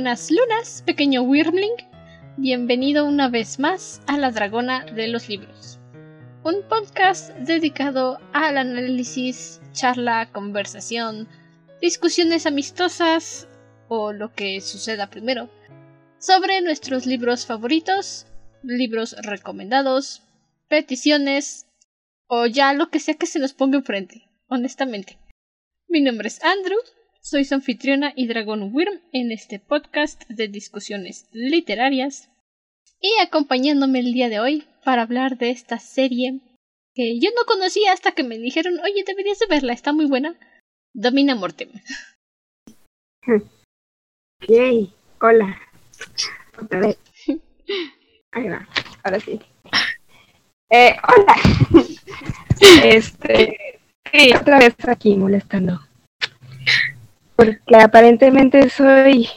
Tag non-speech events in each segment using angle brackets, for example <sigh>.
buenas lunas, pequeño Wyrmling. Bienvenido una vez más a La Dragona de los Libros. Un podcast dedicado al análisis, charla, conversación, discusiones amistosas o lo que suceda primero sobre nuestros libros favoritos, libros recomendados, peticiones o ya lo que sea que se nos ponga enfrente, honestamente. Mi nombre es Andrew soy su anfitriona y Dragón Wyrm en este podcast de discusiones literarias y acompañándome el día de hoy para hablar de esta serie que yo no conocía hasta que me dijeron, oye, deberías de verla, está muy buena. Domina Mortem. <laughs> Yay, hola. Otra vez. <laughs> Ahí va, ahora sí. Eh, hola. <laughs> Este, sí, otra vez aquí molestando porque aparentemente soy...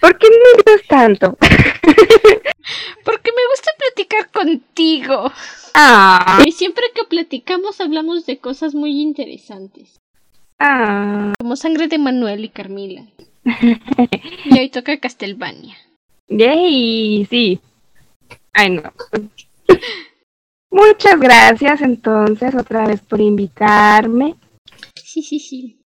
¿Por qué me gustas tanto? <laughs> porque me gusta platicar contigo. Ah. Y siempre que platicamos hablamos de cosas muy interesantes. Ah. Como Sangre de Manuel y Carmila. <laughs> y hoy toca Castlevania. Yay, sí. Ay, no. Muchas gracias entonces otra vez por invitarme. Sí, sí, sí.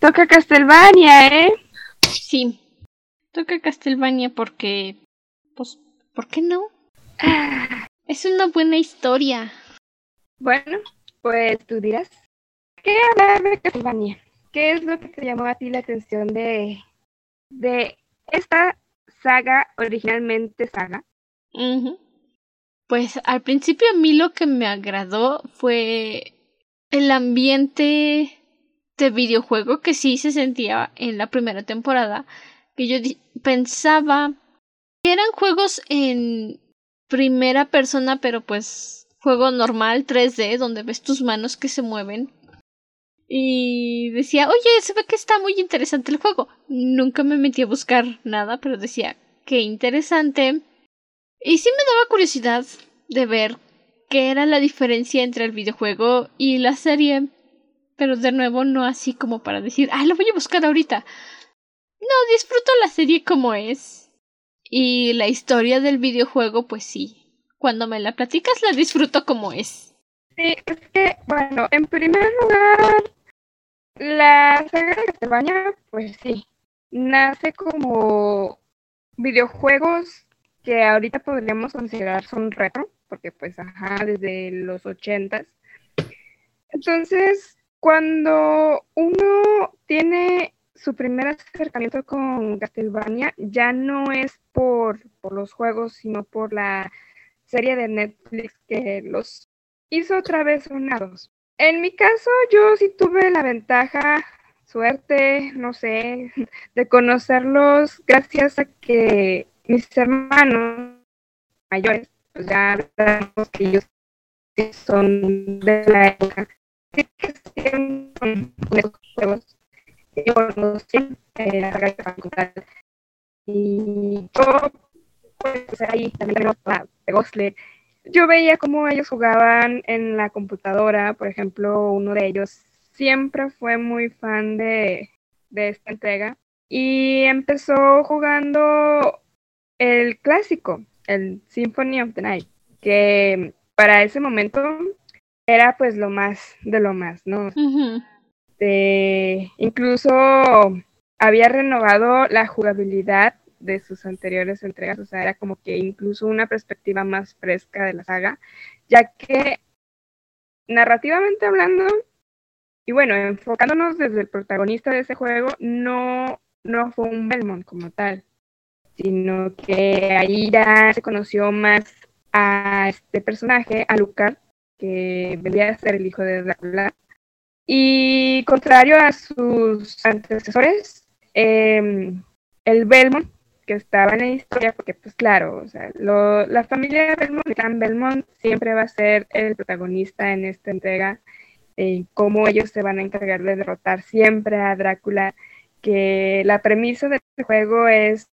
Toca Castlevania, ¿eh? Sí. Toca Castlevania porque... Pues, ¿por qué no? Es una buena historia. Bueno, pues tú dirás. ¿Qué hablar de Castlevania? ¿Qué es lo que te llamó a ti la atención de, de esta saga, originalmente saga? Pues al principio a mí lo que me agradó fue el ambiente este videojuego que sí se sentía en la primera temporada, que yo pensaba que eran juegos en primera persona, pero pues juego normal 3D, donde ves tus manos que se mueven. Y decía, oye, se ve que está muy interesante el juego. Nunca me metí a buscar nada, pero decía, qué interesante. Y sí me daba curiosidad de ver qué era la diferencia entre el videojuego y la serie pero de nuevo no así como para decir, ah, lo voy a buscar ahorita. No, disfruto la serie como es. Y la historia del videojuego, pues sí. Cuando me la platicas, la disfruto como es. Sí, es que, bueno, en primer lugar, la saga de Castlevania, pues sí, nace como videojuegos que ahorita podríamos considerar son retro, porque pues, ajá, desde los ochentas. Entonces, cuando uno tiene su primer acercamiento con Castlevania, ya no es por, por los juegos, sino por la serie de Netflix que los hizo otra vez sonados. En mi caso, yo sí tuve la ventaja, suerte, no sé, <laughs> de conocerlos gracias a que mis hermanos mayores, pues ya sabemos que ellos son de la época y yo ahí también yo veía cómo ellos jugaban en la computadora por ejemplo uno de ellos siempre fue muy fan de, de esta entrega y empezó jugando el clásico el Symphony of the Night que para ese momento era pues lo más de lo más, ¿no? incluso había renovado la jugabilidad de sus anteriores entregas, o sea, era como que incluso una perspectiva más fresca de la saga, ya que narrativamente hablando, y bueno, enfocándonos desde el protagonista de ese juego, no, no fue un Belmont como tal, sino que ahí ya se conoció más a este personaje, a Lucar, que debía ser el hijo de Drácula. Y contrario a sus antecesores, em, el Belmont, que estaba en la historia, porque pues claro, o sea, la familia Belmont, el clan Belmont, siempre va a ser el protagonista en esta entrega, en cómo ellos se van a encargar de derrotar siempre a Drácula, que la premisa de este juego es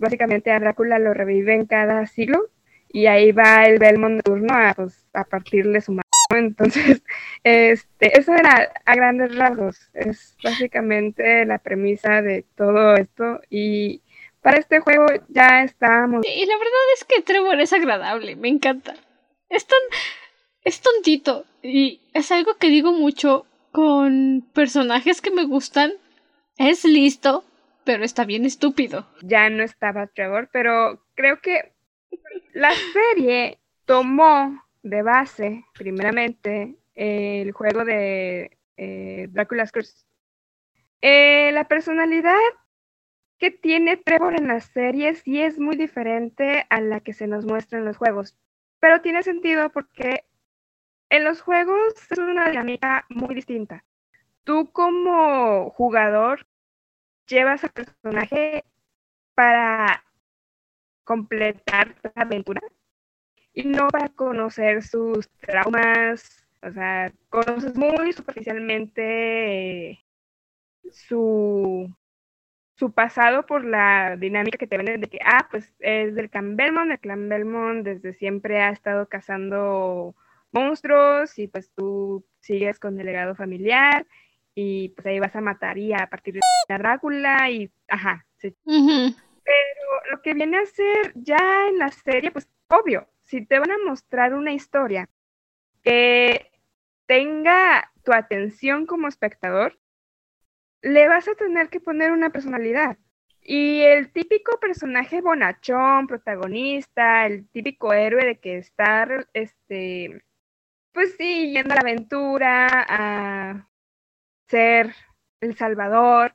básicamente a Drácula lo revive en cada siglo y ahí va el Belmont de turno a, pues, a partirle su madre Entonces, <laughs> este, eso era a grandes rasgos. Es básicamente la premisa de todo esto. Y para este juego ya estábamos. Y la verdad es que Trevor es agradable, me encanta. Es tan. es tontito. Y es algo que digo mucho con personajes que me gustan. Es listo, pero está bien estúpido. Ya no estaba Trevor, pero creo que la serie tomó de base, primeramente, el juego de eh, Dracula's Curse. Eh, la personalidad que tiene Trevor en las series sí es muy diferente a la que se nos muestra en los juegos, pero tiene sentido porque en los juegos es una dinámica muy distinta. Tú como jugador llevas al personaje para completar la aventura y no para conocer sus traumas, o sea, conoces muy superficialmente su, su pasado por la dinámica que te venden de que, ah, pues es del clan Belmont, el clan Belmont desde siempre ha estado cazando monstruos y pues tú sigues con el legado familiar y pues ahí vas a matar y a partir de la Drácula y, ajá, sí. Pero lo que viene a ser ya en la serie, pues obvio, si te van a mostrar una historia que tenga tu atención como espectador, le vas a tener que poner una personalidad. Y el típico personaje bonachón, protagonista, el típico héroe de que está, este, pues sí, yendo a la aventura, a ser el salvador,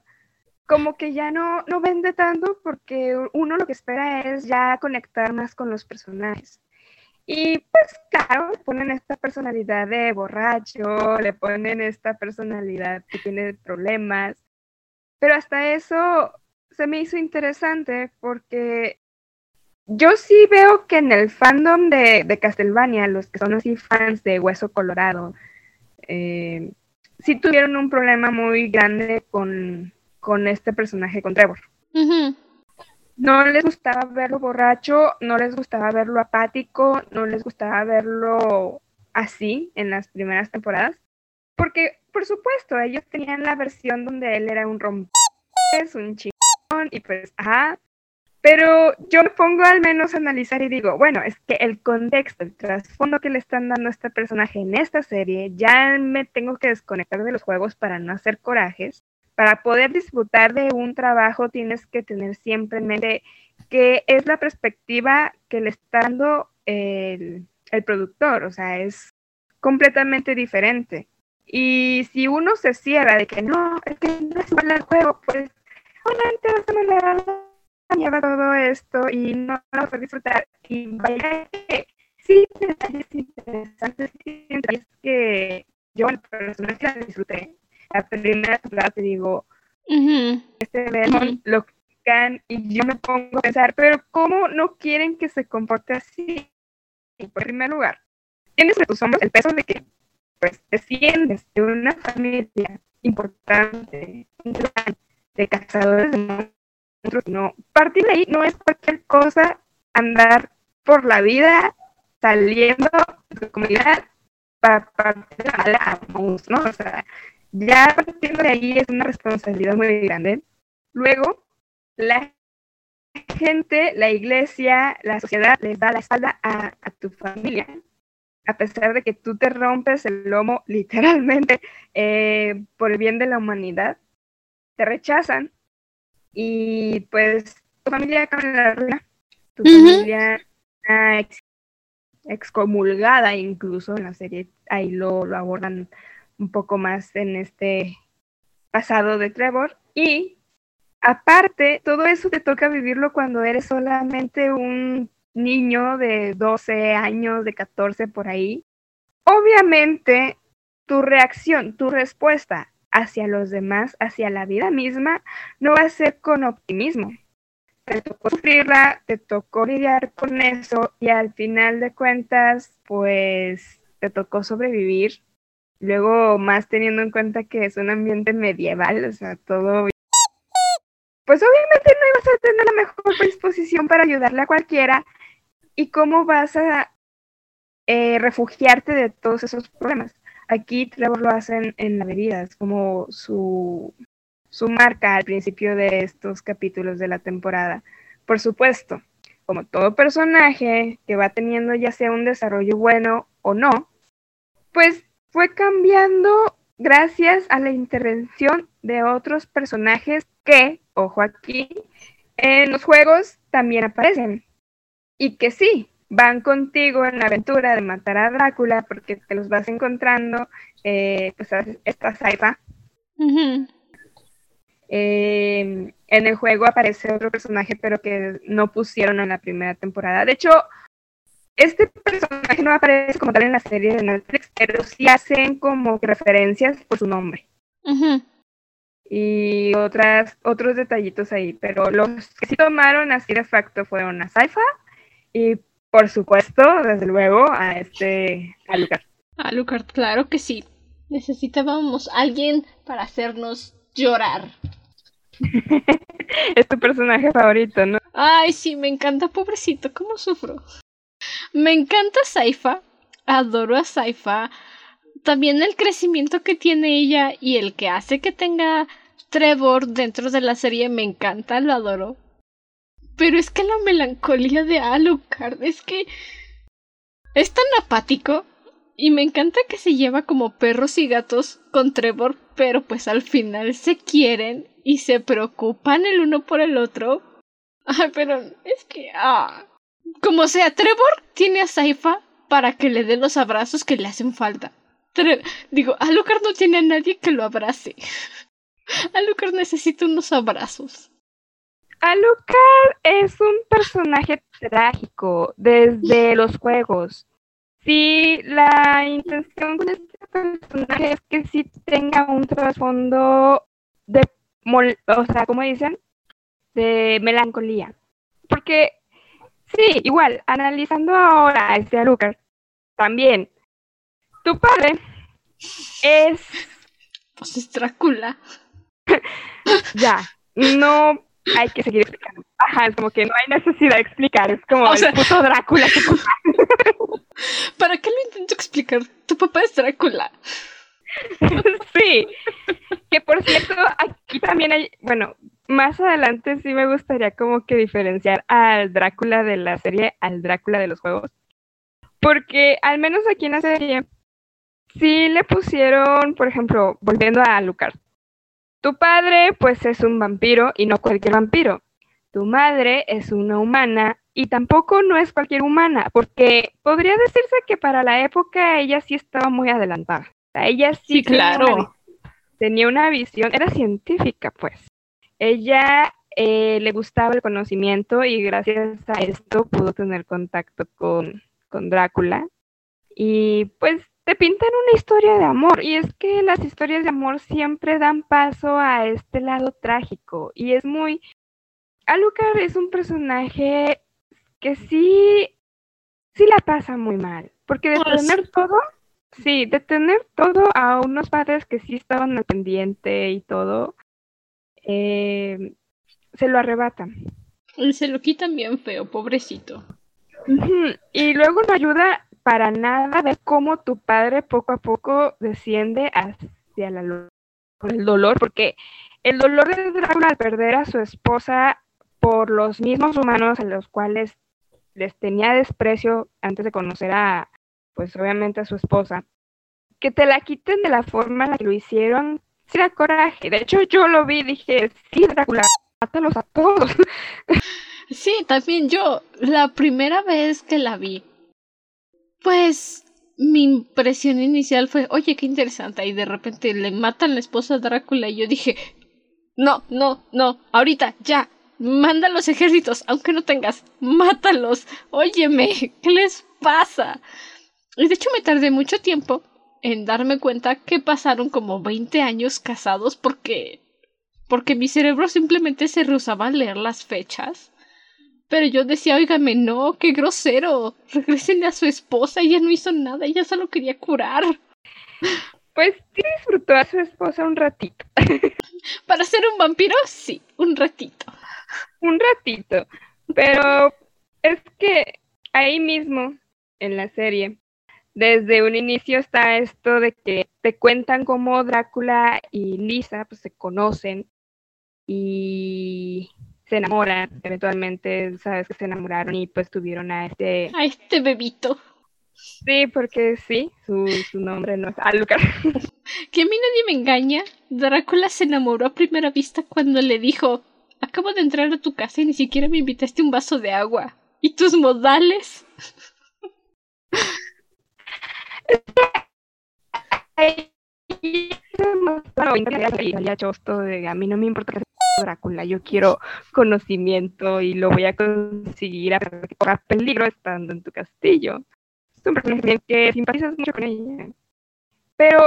como que ya no, no vende tanto porque uno lo que espera es ya conectar más con los personajes. Y pues claro, ponen esta personalidad de borracho, le ponen esta personalidad que tiene problemas, pero hasta eso se me hizo interesante porque yo sí veo que en el fandom de, de Castlevania, los que son así fans de Hueso Colorado, eh, sí tuvieron un problema muy grande con, con este personaje, con Trevor no les gustaba verlo borracho, no les gustaba verlo apático, no les gustaba verlo así en las primeras temporadas. Porque, por supuesto, ellos tenían la versión donde él era un rompes, un chingón, y pues, ajá. Pero yo me pongo al menos a analizar y digo, bueno, es que el contexto, el trasfondo que le están dando a este personaje en esta serie, ya me tengo que desconectar de los juegos para no hacer corajes para poder disfrutar de un trabajo tienes que tener siempre en mente que es la perspectiva que le está dando el, productor, o sea, es completamente diferente. Y si uno se cierra de que no, es que no es igual el juego, pues obviamente vas a mandar la mierda todo esto y no lo vas a disfrutar. Y vaya que sí, detalles interesantes, es que yo personalmente la disfruté la primera temporada te digo, este lo critican y yo me pongo a pensar, pero ¿cómo no quieren que se comporte así? En primer lugar, tienes en tus hombros el peso de que pues desciendes de una familia importante, de cazadores de monstruos, no, partir de ahí no es cualquier cosa andar por la vida saliendo de tu comunidad para partir de la ¿no? O sea, ya partiendo de ahí es una responsabilidad muy grande. Luego, la gente, la iglesia, la sociedad les da la espalda a, tu familia, a pesar de que tú te rompes el lomo <laughs> literalmente eh, por el bien de la humanidad, te rechazan y pues tu familia cae en la ruina, tu familia excomulgada incluso en la serie, ahí lo, lo abordan un poco más en este pasado de Trevor. Y aparte, todo eso te toca vivirlo cuando eres solamente un niño de 12 años, de 14 por ahí. Obviamente, tu reacción, tu respuesta hacia los demás, hacia la vida misma, no va a ser con optimismo. Te tocó sufrirla, te tocó lidiar con eso y al final de cuentas, pues te tocó sobrevivir Luego, más teniendo en cuenta que es un ambiente medieval, o sea, todo... Pues obviamente no ibas a tener la mejor disposición para ayudarle a cualquiera. ¿Y cómo vas a eh, refugiarte de todos esos problemas. Aquí Trevor lo hace en, la bebida, es como su, su marca al principio de estos capítulos de la temporada. Por supuesto, como todo personaje que va teniendo ya sea un desarrollo bueno o no, pues fue cambiando gracias a la intervención de otros personajes que, ojo aquí, en los juegos también aparecen. Y que sí, van contigo en la aventura de matar a Drácula porque te los vas encontrando, eh, pues esta Saifa. Em, en el juego aparece otro personaje, pero que no pusieron en la primera temporada. De hecho, este personaje no aparece como tal en la serie de Netflix, pero sí hacen como referencias por su nombre. Y otras, otros detallitos ahí, pero los que sí tomaron así de facto fueron a Saifa y por supuesto, desde luego, a este, a Lucas. A Lucas, claro que sí. Necesitábamos alguien para hacernos llorar. <laughs> es tu personaje favorito, ¿no? Ay, sí, me encanta, pobrecito, ¿cómo sufro? Me encanta Saifa, adoro a Saifa. También el crecimiento que tiene ella y el que hace que tenga Trevor dentro de la serie me encanta, lo adoro. Pero es que la melancolía de Alucard es que es tan apático y me encanta que se lleva como perros y gatos con Trevor, pero pues al final se quieren y se preocupan el uno por el otro. Ay, pero es que ah, como sea, Trevor tiene a Saifa para que le dé los abrazos que le hacen falta. Digo, Alucard no tiene a nadie que lo abrace. <laughs> Alucard necesita unos abrazos. Alucard es un personaje trágico desde los juegos. Si la intención con este personaje es que sí tenga un trasfondo de, o sea, ¿cómo dicen? De melancolía. Porque, sí, igual, analizando ahora este Alucard, también, tu padre es... Pues es Drácula. <laughs> ya, no hay que seguir explicando. Ajá, es como que no hay necesidad de explicar, es como el puto Drácula. <laughs> ¿Para qué lo intento explicar? Tu papá es Drácula. <laughs> sí, que por cierto, aquí también hay, bueno, más adelante sí me gustaría como que diferenciar al Drácula de la serie al Drácula de los juegos. Porque al menos aquí en la serie sí le pusieron, por ejemplo, volviendo a Lucas, tu padre, pues, es un vampiro y no cualquier vampiro. Tu madre es una humana y tampoco no es cualquier humana, porque podría decirse que para la época ella sí estaba muy adelantada. ella sí, claro. Tenía una, visión, era científica, pues. Ella eh, le gustaba el conocimiento y gracias a esto pudo tener contacto con, con Drácula. Y pues te pintan una historia de amor y es que las historias de amor siempre dan paso a este lado trágico y es muy... Alucard es un personaje que sí, sí la pasa muy mal, porque de pues tener todo, sí, de tener todo a unos padres que sí estaban al pendiente y todo, eh, se lo arrebatan. Se lo quitan bien feo, pobrecito. Y luego no ayuda para nada ver cómo tu padre poco a poco desciende hacia la, el dolor, porque el dolor de Drácula al perder a su esposa por los mismos humanos a los cuales les tenía desprecio antes de conocer a, pues obviamente a su esposa, que te la quiten de la forma en la que lo hicieron, sí coraje. De hecho, yo lo vi y dije, sí, Drácula, mátalos a todos. <laughs> Sí, también yo, la primera vez que la vi, pues mi impresión inicial fue, oye, qué interesante. Y de repente le matan la esposa a Drácula y yo dije, no, no, no, ahorita, ya, manda los ejércitos, aunque no tengas, mátalos. Óyeme, ¿qué les pasa? Y de hecho me tardé mucho tiempo en darme cuenta que pasaron como 20 años casados porque porque mi cerebro simplemente se rehusaba a leer las fechas pero yo decía, óigame, no, qué grosero. Regresen a su esposa, ella no hizo nada, ella solo quería curar. Pues sí disfrutó a su esposa un ratito. <laughs> Para ser un vampiro, sí, un ratito. Un ratito. Pero es que ahí mismo, en la serie, desde un inicio está esto de que te cuentan cómo Drácula y Lisa pues, se conocen y se enamoran. Eventualmente, sabes que se enamoraron y pues tuvieron a este... A este bebito. Sí, porque sí, su, su nombre no es Alucard. <laughs> que a mí nadie me engaña. Drácula se enamoró a primera vista cuando le dijo, acabo de entrar a tu casa y ni siquiera me invitaste un vaso de agua. ¿Y tus modales? A mí no me importa que sea Drácula, yo quiero conocimiento y lo voy a conseguir a que corra peligro estando en tu castillo. Es un personaje que simpatizas mucho con ella. Pero,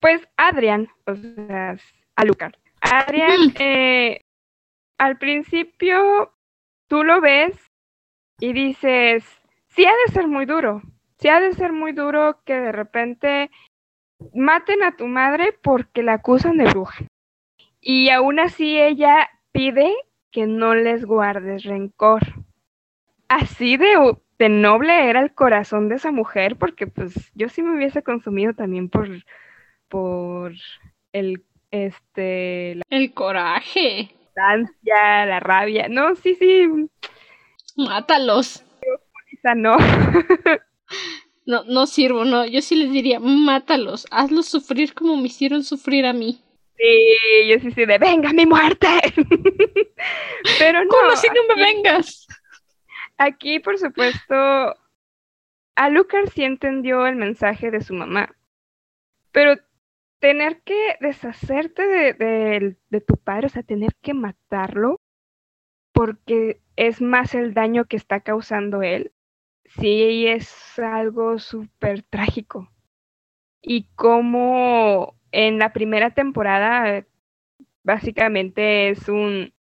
pues, Adrian, o sea, Alucard. Adrian, eh, al principio tú lo ves y dices, sí ha de ser muy duro, sí ha de ser muy duro que de repente maten a tu madre porque la acusan de bruja. Y aún así ella pide que no les guardes rencor. Así de, de noble era el corazón de esa mujer, porque pues yo sí me hubiese consumido también por, por el, este... El coraje. La ansia, la rabia. No, sí, sí. Mátalos. No. <laughs> No, no sirvo, no. Yo sí les diría, mátalos, hazlos sufrir como me hicieron sufrir a mí. Sí, yo sí sí de, venga mi muerte. <laughs> Pero no. ¿Cómo si no me vengas? Aquí, por supuesto, Alucard sí entendió el mensaje de su mamá. Pero tener que deshacerte de, de tu padre, o sea, tener que matarlo, porque es más el daño que está causando él, sí es algo súper trágico. Y como en la primera temporada básicamente es un,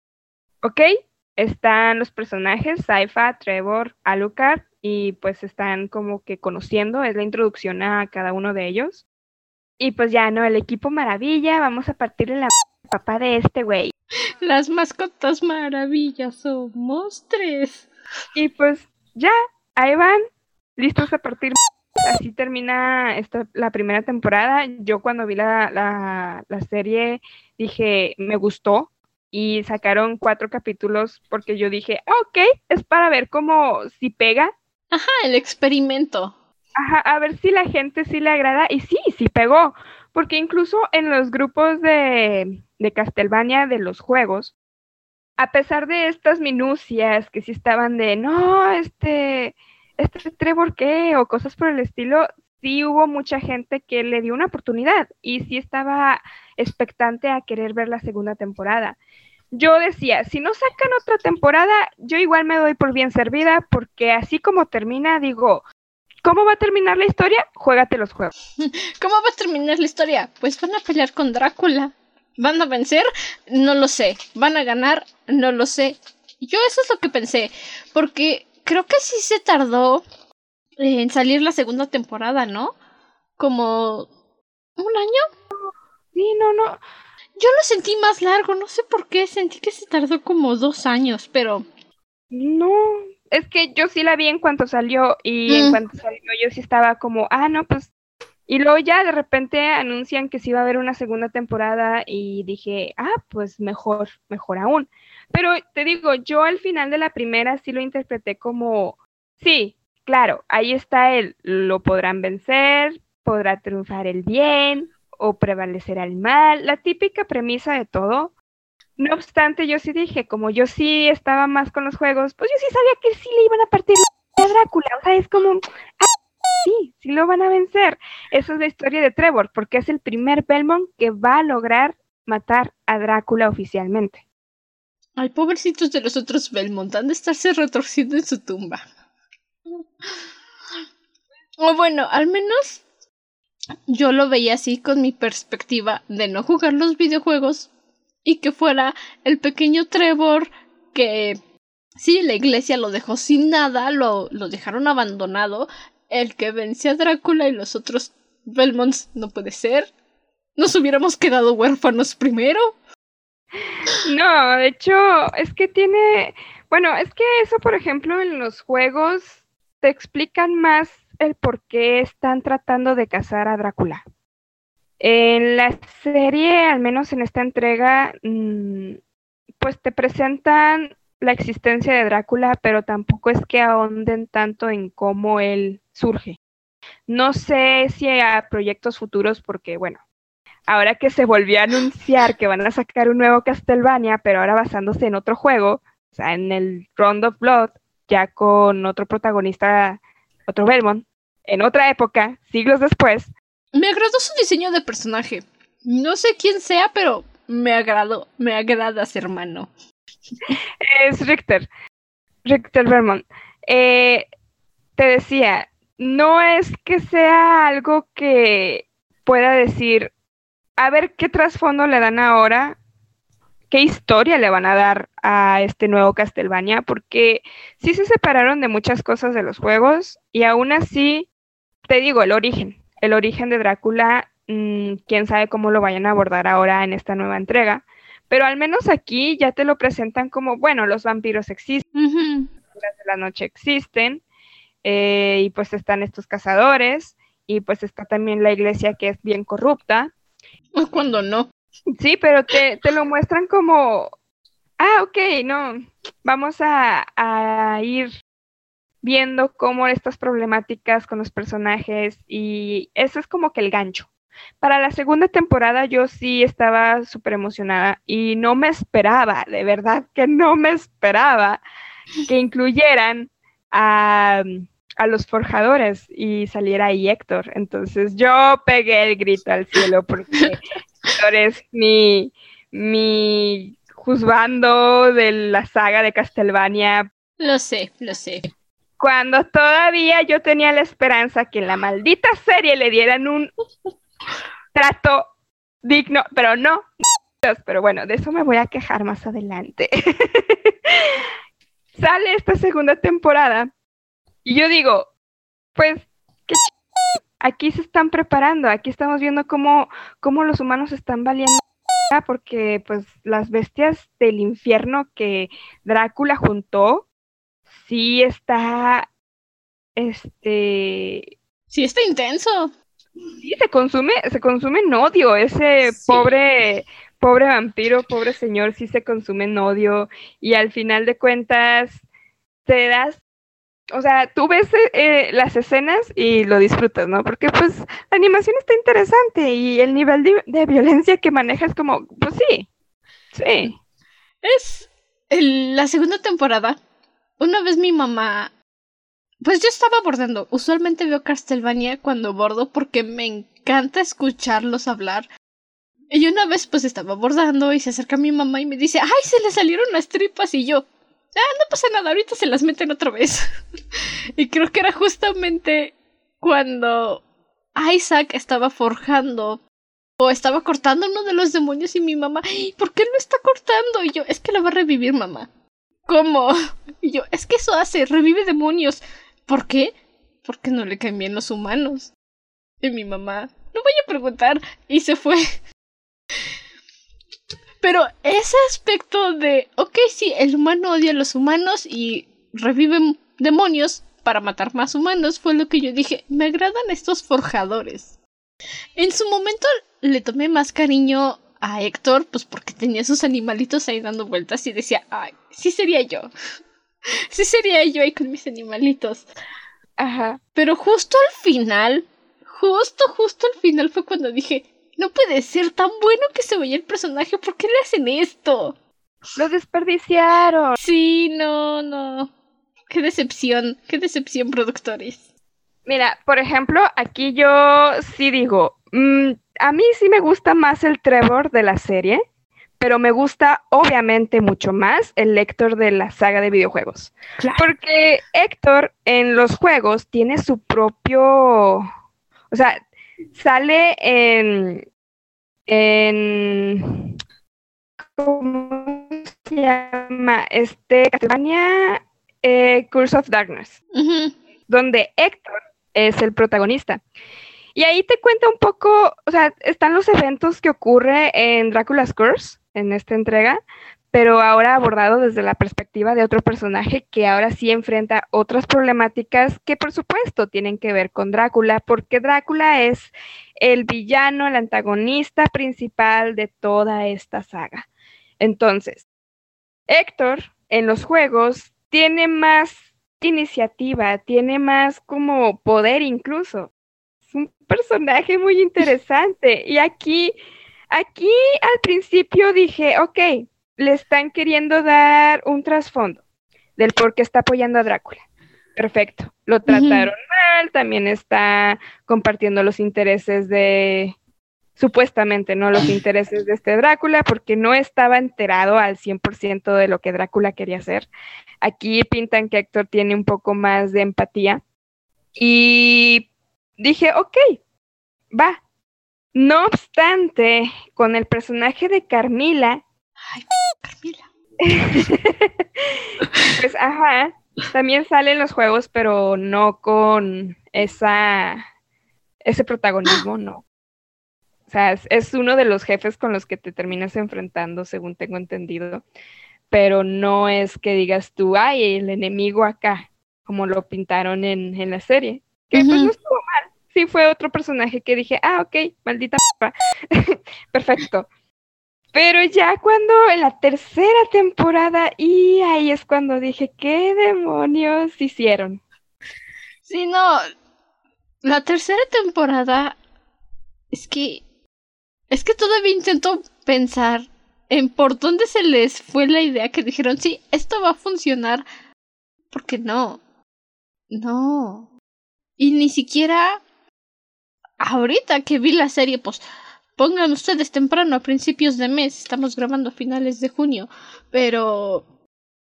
ok, están los personajes, Saifa, Trevor, Alucard, y pues están como que conociendo, es la introducción a cada uno de ellos. Y pues ya, ¿no? El equipo maravilla, vamos a partirle la papá de este güey. Las mascotas maravillas somos tres. Y pues ya, ahí van, listos a partir. Así termina esta, la primera temporada. Yo cuando vi la, la, la serie dije, me gustó, y sacaron cuatro capítulos porque yo dije, ah, ok, es para ver cómo si pega. Ajá, el experimento. Ajá, a ver si la gente sí le agrada y sí, sí pegó, porque incluso en los grupos de, de Castlevania de los juegos, a pesar de estas minucias que sí estaban de, no, este, este Trevor qué o cosas por el estilo, sí hubo mucha gente que le dio una oportunidad y sí estaba expectante a querer ver la segunda temporada. Yo decía, si no sacan otra temporada, yo igual me doy por bien servida porque así como termina, digo, ¿cómo va a terminar la historia? Juégate los juegos. <laughs> ¿Cómo va a terminar la historia? Pues van a pelear con Drácula. ¿Van a vencer? No lo sé. ¿Van a ganar? No lo sé. Yo eso es lo que pensé, porque creo que sí se tardó en salir la segunda temporada, ¿no? Como un año. Sí, no, no. Yo lo sentí más largo, no sé por qué, sentí que se tardó como dos años, pero... No, es que yo sí la vi en cuanto salió y en mm. cuanto salió yo sí estaba como, ah, no, pues... Y luego ya de repente anuncian que sí va a haber una segunda temporada y dije, ah, pues mejor, mejor aún. Pero te digo, yo al final de la primera sí lo interpreté como, sí, claro, ahí está él, lo podrán vencer, podrá triunfar el bien o prevalecerá el mal, la típica premisa de todo. No obstante, yo sí dije, como yo sí estaba más con los juegos, pues yo sí sabía que sí le iban a partir a Drácula, o sea, es como, ah, sí, sí lo van a vencer. Eso es la historia de Trevor, porque es el primer Belmont que va a lograr matar a Drácula oficialmente. Ay, pobrecitos de los otros Belmont, han de estarse retorciendo en su tumba. O bueno, al menos yo lo veía así con mi perspectiva de no jugar los videojuegos y que fuera el pequeño Trevor que sí, la iglesia lo dejó sin nada, lo, lo dejaron abandonado, el que vence a Drácula y los otros Belmonts no puede ser. Nos hubiéramos quedado huérfanos primero. No, de hecho, es que tiene, bueno, es que eso, por ejemplo, en los juegos te explican más el por qué están tratando de cazar a Drácula. En la serie, al menos en esta entrega, mm, pues te presentan la existencia de Drácula, pero tampoco es que ahonden tanto en cómo él surge. No sé si a proyectos futuros, porque bueno, ahora que se volvió a anunciar que van a sacar un nuevo Castlevania, pero ahora basándose en otro juego, o sea, en el Round of Blood, ya con otro protagonista, otro Belmont, en otra época, siglos después, me agradó su diseño de personaje. No sé quién sea, pero me agradó. Me agradas, hermano. Es Richter. Richter Vermont. Eh, te decía, no es que sea algo que pueda decir, a ver qué trasfondo le dan ahora, qué historia le van a dar a este nuevo Castlevania, porque sí se separaron de muchas cosas de los juegos y aún así, te digo, el origen el origen de Drácula, mm, quién sabe cómo lo vayan a abordar ahora en esta nueva entrega. Pero al menos aquí ya te lo presentan como, bueno, los vampiros existen, las de la noche existen, eh, y pues están estos cazadores, y pues está también la iglesia que es bien corrupta. Cuando no. Sí, pero te, te lo muestran como, ah, ok, no, vamos a, a ir viendo cómo estas problemáticas con los personajes y eso es como que el gancho. Para la segunda temporada yo sí estaba súper emocionada y no me esperaba, de verdad que no me esperaba que incluyeran a, a los forjadores y saliera ahí Héctor. Entonces yo pegué el grito al cielo porque <laughs> Héctor es mi, mi juzgando de la saga de Castlevania. Lo sé, lo sé cuando todavía yo tenía la esperanza que en la maldita serie le dieran un trato digno, pero no. Pero bueno, de eso me voy a quejar más adelante. <laughs> Sale esta segunda temporada y yo digo, pues, qué ch... aquí se están preparando, aquí estamos viendo cómo, cómo los humanos están valiendo porque pues las bestias del infierno que Drácula juntó sí está, este... Sí está intenso. Sí, se consume, se consume en odio, ese pobre, pobre vampiro, pobre señor, sí se consume en odio, y al final de cuentas te das o sea, tú ves eh, las escenas y lo disfrutas, ¿no? Porque pues la animación está interesante y el nivel de, violencia que maneja es como, pues sí, sí. Es la segunda temporada una vez mi mamá. Pues yo estaba bordando. Usualmente veo Castlevania cuando bordo porque me encanta escucharlos hablar. Y una vez pues estaba bordando y se acerca mi mamá y me dice, ¡ay, se le salieron las tripas! Y yo, ah, no pasa nada, ahorita se las meten otra vez. <laughs> y creo que era justamente cuando Isaac estaba forjando o estaba cortando uno de los demonios y mi mamá, ¿por qué lo está cortando? Y yo, es que lo va a revivir mamá. ¿Cómo? <laughs> Y yo, es que eso hace, revive demonios. ¿Por qué? Porque no le caen bien los humanos. Y mi mamá, no voy a preguntar. Y se fue. Pero ese aspecto de, ok, sí, el humano odia a los humanos y revive demonios para matar más humanos, fue lo que yo dije, me agradan estos forjadores. En su momento le tomé más cariño a Héctor, pues porque tenía sus animalitos ahí dando vueltas y decía, ay, sí sería yo. <laughs> Sí sería yo ahí con mis animalitos. Ajá. Pero justo al final, justo, justo al final fue cuando dije, no puede ser tan bueno que se vaya el personaje, ¿por qué le hacen esto? Lo desperdiciaron. Sí, no, no. Qué decepción, qué decepción, productores. Mira, por ejemplo, aquí yo sí digo, mmm, a mí sí me gusta más el Trevor de la serie, pero me gusta obviamente mucho más el Héctor de la saga de videojuegos. Porque Héctor en los juegos tiene su propio, o sea, sale en, en ¿cómo se llama? Este, Castlevania eh, Curse of Darkness, donde Héctor es el protagonista. Y ahí te cuenta un poco, o sea, están los eventos que ocurre en Drácula's Curse, en esta entrega, pero ahora abordado desde la perspectiva de otro personaje que ahora sí enfrenta otras problemáticas que por supuesto tienen que ver con Drácula, porque Drácula es el villano, el antagonista principal de toda esta saga. Entonces, Héctor en los juegos tiene más iniciativa, tiene más como poder incluso. Es un personaje muy interesante y aquí, aquí al principio dije, ok, le están queriendo dar un trasfondo del por qué está apoyando a Drácula. Perfecto. Lo trataron mal, también está compartiendo los intereses de, supuestamente, ¿no? Los intereses de este Drácula, porque no estaba enterado al 100% de lo que Drácula quería hacer. Aquí pintan que Héctor tiene un poco más de empatía. Y dije, ok, va. No obstante, con el personaje de Carmila, Ay, <laughs> pues ajá, también sale en los juegos, pero no con esa ese protagonismo, no. O sea, es, es, uno de los jefes con los que te terminas enfrentando, según tengo entendido. Pero no es que digas tú, ay, el enemigo acá, como lo pintaron en, en la serie. Que uh -huh. pues no estuvo mal. Sí fue otro personaje que dije, ah, ok, maldita <laughs> p Perfecto. Pero ya cuando en la tercera temporada, y ahí es cuando dije, ¿qué demonios hicieron? Sí, no. La tercera temporada es que. Es que todavía intento pensar en por dónde se les fue la idea que dijeron, sí, esto va a funcionar. Porque no. No. Y ni siquiera. Ahorita que vi la serie, pues pongan ustedes temprano a principios de mes, estamos grabando a finales de junio, pero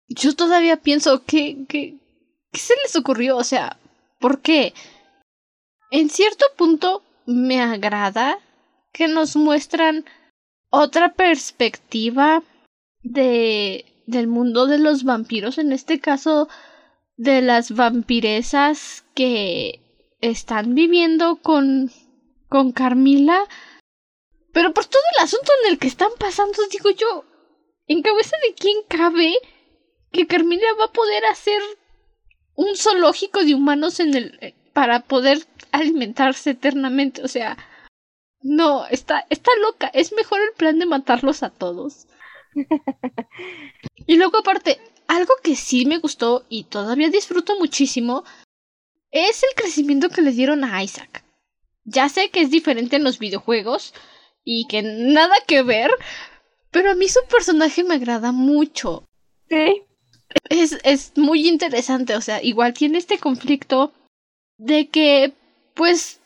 yo todavía pienso que, que, ¿qué se les ocurrió? O sea, ¿por qué? En cierto punto me agrada que nos muestran otra perspectiva de del mundo de los vampiros, en este caso de las vampiresas que están viviendo con con Carmila pero por todo el asunto en el que están pasando, digo yo, ¿en cabeza de quién cabe que Carmila va a poder hacer un zoológico de humanos en el eh, para poder alimentarse eternamente? O sea, no, está, está loca. Es mejor el plan de matarlos a todos. <laughs> y luego aparte, algo que sí me gustó y todavía disfruto muchísimo es el crecimiento que le dieron a Isaac. Ya sé que es diferente en los videojuegos, y que nada que ver, pero a mí su personaje me agrada mucho. Sí. Es, es muy interesante, o sea, igual tiene este conflicto de que, pues,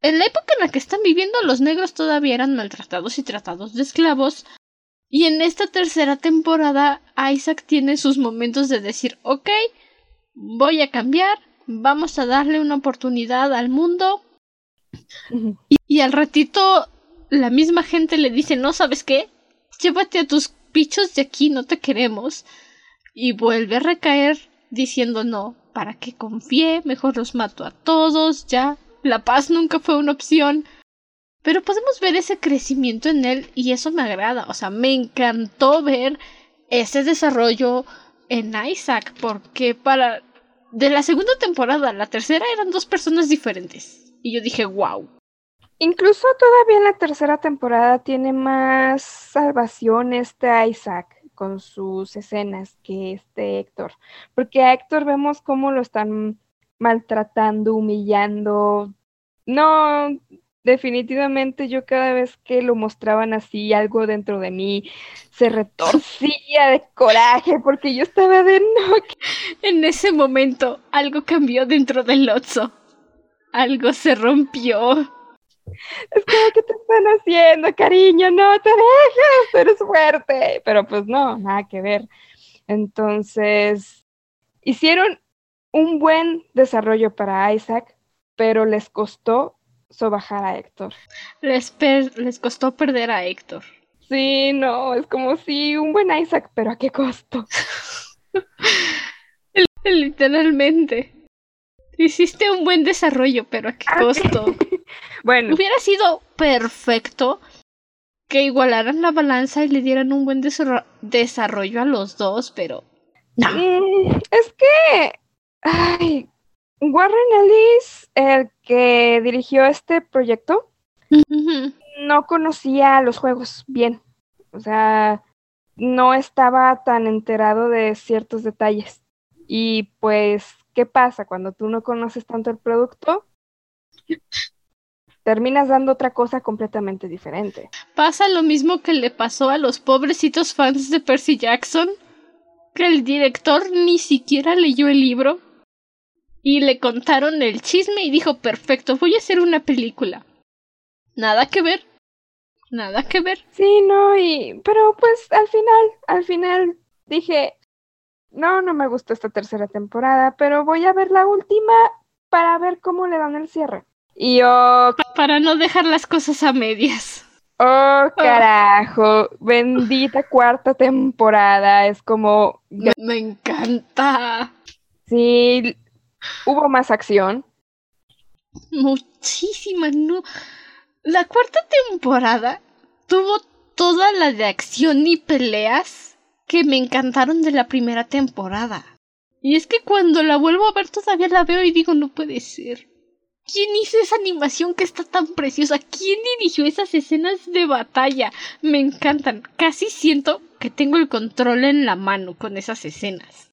en la época en la que están viviendo los negros todavía eran maltratados y tratados de esclavos. Y en esta tercera temporada Isaac tiene sus momentos de decir, ok, voy a cambiar, vamos a darle una oportunidad al mundo. y, y al ratito la misma gente le dice, no sabes qué, llévate a tus bichos de aquí, no te queremos. Y vuelve a recaer diciendo no, para que confíe, mejor los mato a todos, ya, la paz nunca fue una opción. Pero podemos ver ese crecimiento en él y eso me agrada, o sea, me encantó ver ese desarrollo en Isaac, porque para de la segunda temporada a la tercera eran dos personas diferentes. Y yo dije, wow, Incluso todavía en la tercera temporada tiene más salvación este Isaac con sus escenas que este Héctor. Porque a Héctor vemos cómo lo están maltratando, humillando. No, definitivamente yo cada vez que lo mostraban así, algo dentro de mí se retorcía de coraje porque yo estaba de no. <laughs> En ese momento algo cambió dentro del Lotso. Algo se rompió. Es como que te están haciendo, cariño, no te dejes, eres fuerte. Pero pues no, nada que ver. Entonces, hicieron un buen desarrollo para Isaac, pero les costó sobajar a Héctor. Les, les costó perder a Héctor. Sí, no, es como si un buen Isaac, pero ¿a qué costo? <laughs> Literalmente. Hiciste un buen desarrollo, pero ¿a qué costo? <laughs> bueno. Hubiera sido perfecto que igualaran la balanza y le dieran un buen desarrollo a los dos, pero no. Mm, es que ay, Warren Ellis, el que dirigió este proyecto, no conocía los juegos bien. O sea, no estaba tan enterado de ciertos detalles. Y pues, ¿qué pasa cuando tú no conoces tanto el producto? terminas dando otra cosa completamente diferente. Pasa lo mismo que le pasó a los pobrecitos fans de Percy Jackson, que el director ni siquiera leyó el libro y le contaron el chisme y dijo, perfecto, voy a hacer una película. Nada que ver. Nada que ver. Sí, no, y... Pero pues al final, al final dije, no, no me gustó esta tercera temporada, pero voy a ver la última para ver cómo le dan el cierre. Y yo... Para no dejar las cosas a medias. Oh, carajo. Bendita <laughs> cuarta temporada. Es como... Me, me encanta. Sí, hubo más acción. Muchísima, no. La cuarta temporada tuvo toda la de acción y peleas que me encantaron de la primera temporada. Y es que cuando la vuelvo a ver todavía la veo y digo, no puede ser. ¿Quién hizo esa animación que está tan preciosa? ¿Quién dirigió esas escenas de batalla? Me encantan. Casi siento que tengo el control en la mano con esas escenas.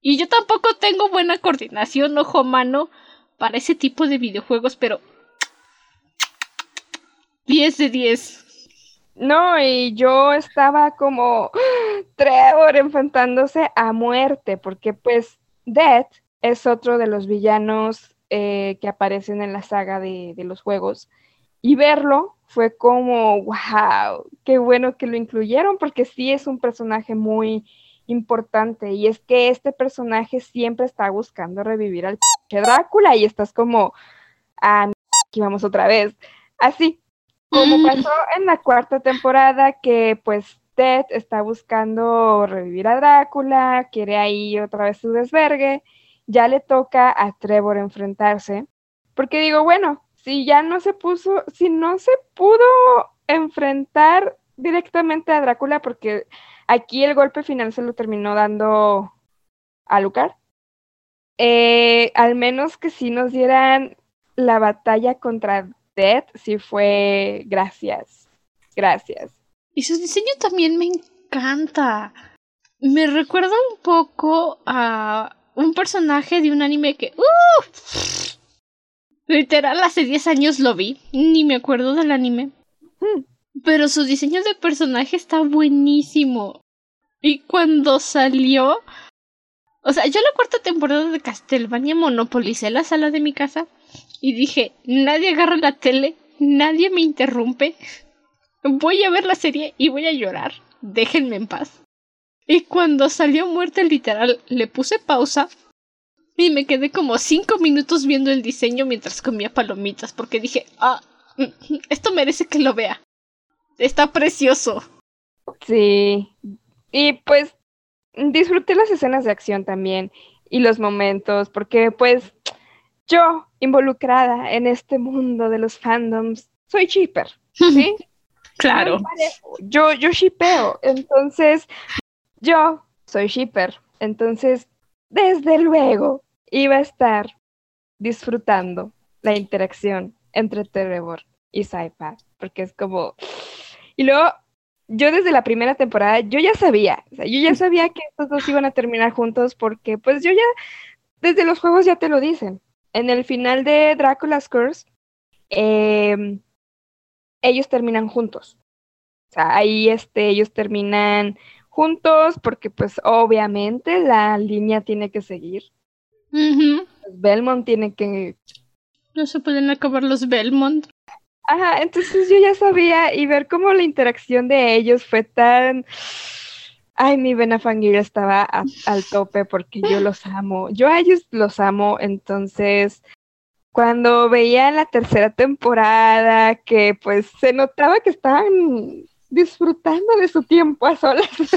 Y yo tampoco tengo buena coordinación ojo-mano para ese tipo de videojuegos, pero <tsk> 10 de 10. No, y yo estaba como Trevor enfrentándose a muerte, porque pues Death es otro de los villanos eh, que aparecen en la saga de, de los juegos. Y verlo fue como, wow, qué bueno que lo incluyeron, porque sí es un personaje muy importante. Y es que este personaje siempre está buscando revivir al Drácula y estás como, ah, aquí vamos otra vez. Así, como mm. pasó en la cuarta temporada, que pues Ted está buscando revivir a Drácula, quiere ahí otra vez su desvergue ya le toca a Trevor enfrentarse, porque digo, bueno, si ya no se puso, si no se pudo enfrentar directamente a Drácula, porque aquí el golpe final se lo terminó dando a Lucar, eh, al menos que si nos dieran la batalla contra Si fue gracias, gracias. Y su diseño también me encanta. Me recuerda un poco a un personaje de un anime que... ¡Uh! Literal, hace 10 años lo vi. Ni me acuerdo del anime. Hmm. Pero su diseño de personaje está buenísimo. Y cuando salió... O sea, yo la cuarta temporada de Castlevania monopolicé la sala de mi casa y dije, nadie agarra la tele, nadie me interrumpe. Voy a ver la serie y voy a llorar. Déjenme en paz. Y cuando salió muerte literal, le puse pausa y me quedé como cinco minutos viendo el diseño mientras comía palomitas porque dije, ah, mm, esto merece que lo vea. Está precioso. Sí. Y pues disfruté las escenas de acción también y los momentos porque pues yo involucrada en este mundo de los fandoms soy cheaper, ¿sí? claro. Yo yo shipeo, entonces yo soy shipper, entonces, desde luego, iba a estar disfrutando la interacción entre Trevor y Saipa, porque es como... Y luego, yo desde la primera temporada, yo ya sabía, o sea, yo ya sabía que estos dos iban a terminar juntos porque, pues yo ya, desde los juegos ya te lo dicen. En el final de Dracula's Curse, em, ellos terminan juntos. O sea, ahí este, ellos terminan juntos porque pues obviamente la línea tiene que seguir. Belmont tiene que... No se pueden acabar los Belmont. Ajá, entonces yo ya sabía y ver cómo la interacción de ellos fue tan... Ay, mi Benafangir estaba al tope porque yo los amo. Yo a ellos los amo, entonces cuando veía la tercera temporada que pues se notaba que estaban disfrutando de su tiempo a solas. <laughs> yo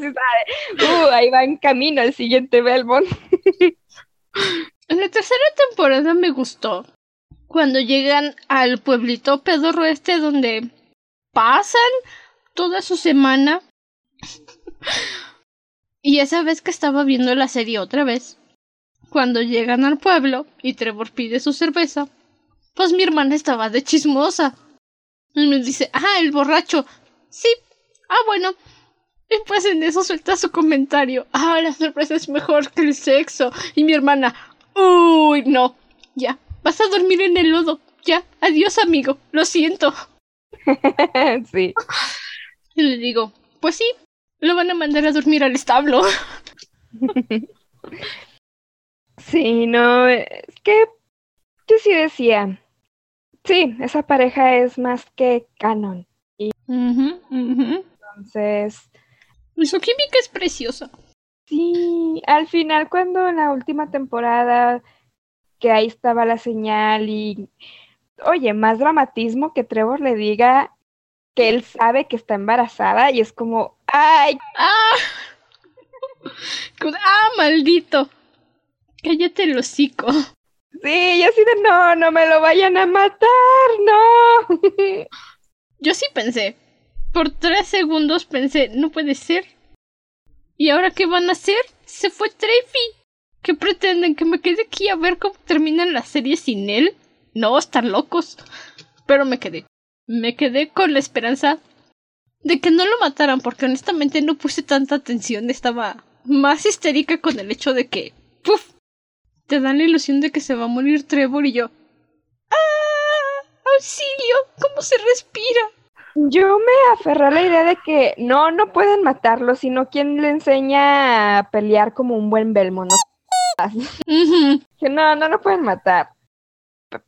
sí sabe, uh, ahí va en camino el siguiente Belmont. <laughs> la tercera temporada me gustó cuando llegan al pueblito pedorro este donde pasan toda su semana. Y esa vez que estaba viendo la serie otra vez, cuando llegan al pueblo y Trevor pide su cerveza, pues mi hermana estaba de chismosa. Y me dice, ah, el borracho. Sí. Ah, bueno. Y pues en eso suelta su comentario. Ah, la cerveza es mejor que el sexo. Y mi hermana, uy, no. Ya, vas a dormir en el lodo. Ya, adiós amigo. Lo siento. <laughs> sí. Y le digo, pues sí, lo van a mandar a dormir al establo. <laughs> sí, no, es que yo sí decía, sí, esa pareja es más que canon. Y entonces... Su química es preciosa. Sí, al final cuando en la última temporada que ahí estaba la señal y oye, más dramatismo que Trevor le diga que él sabe que está embarazada y es como, ay, ah, ah, maldito, cállate el hocico. Sí, yo así de no, no me lo vayan a matar, no. <laughs> Yo sí pensé, por tres segundos pensé, no puede ser. ¿Y ahora qué van a hacer? Se fue Trefi. ¿Qué pretenden? ¿Que me quede aquí a ver cómo terminan la serie sin él? No, están locos. Pero me quedé. Me quedé con la esperanza de que no lo mataran, porque honestamente no puse tanta atención. Estaba más histérica con el hecho de que. ¡Puf! Te dan la ilusión de que se va a morir Trevor y yo. ¡Ah! ¡Auxilio! ¿Cómo se respira? Yo me aferré a la idea de que no, no pueden matarlo, sino quien le enseña a pelear como un buen Belmo, ¿no? Que no, no lo pueden matar.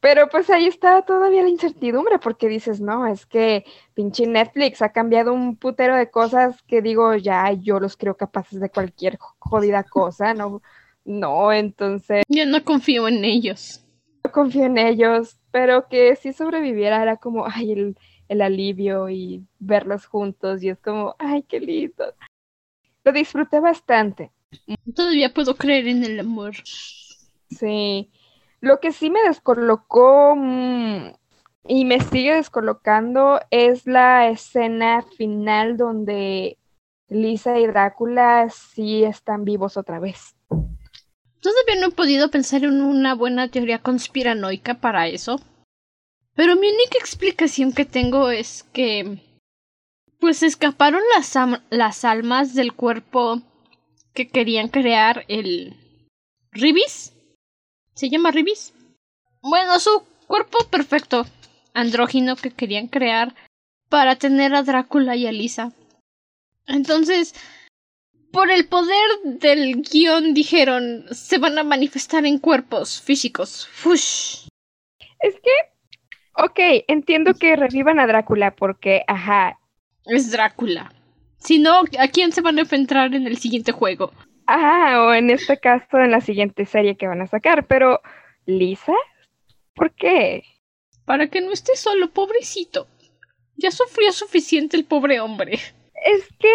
Pero pues ahí está todavía la incertidumbre, porque dices, no, es que pinche Netflix ha cambiado un putero de cosas que digo, ya yo los creo capaces de cualquier jodida cosa, ¿no? No, entonces... Yo no confío en ellos. No confío en ellos, pero que si sobreviviera era como, ay, el, el alivio y verlos juntos y es como, ay, qué lindo. Lo disfruté bastante. Todavía puedo creer en el amor. Sí. Lo que sí me descolocó mm, y me sigue descolocando es la escena final donde Lisa y Drácula sí están vivos otra vez. Todavía no he podido pensar en una buena teoría conspiranoica para eso. Pero mi única explicación que tengo es que pues escaparon las, las almas del cuerpo que querían crear el Ribis. ¿Se llama Ribis? Bueno, su cuerpo perfecto, andrógino que querían crear para tener a Drácula y a Lisa. Entonces, por el poder del guion dijeron, se van a manifestar en cuerpos físicos. Fush. Es que, ok, entiendo que revivan a Drácula porque, ajá. Es Drácula. Si no, ¿a quién se van a enfrentar en el siguiente juego? O en este caso en la siguiente serie que van a sacar. Pero, ¿Lisa? ¿Por qué? Para que no esté solo, pobrecito. Ya sufrió suficiente el pobre hombre. Es que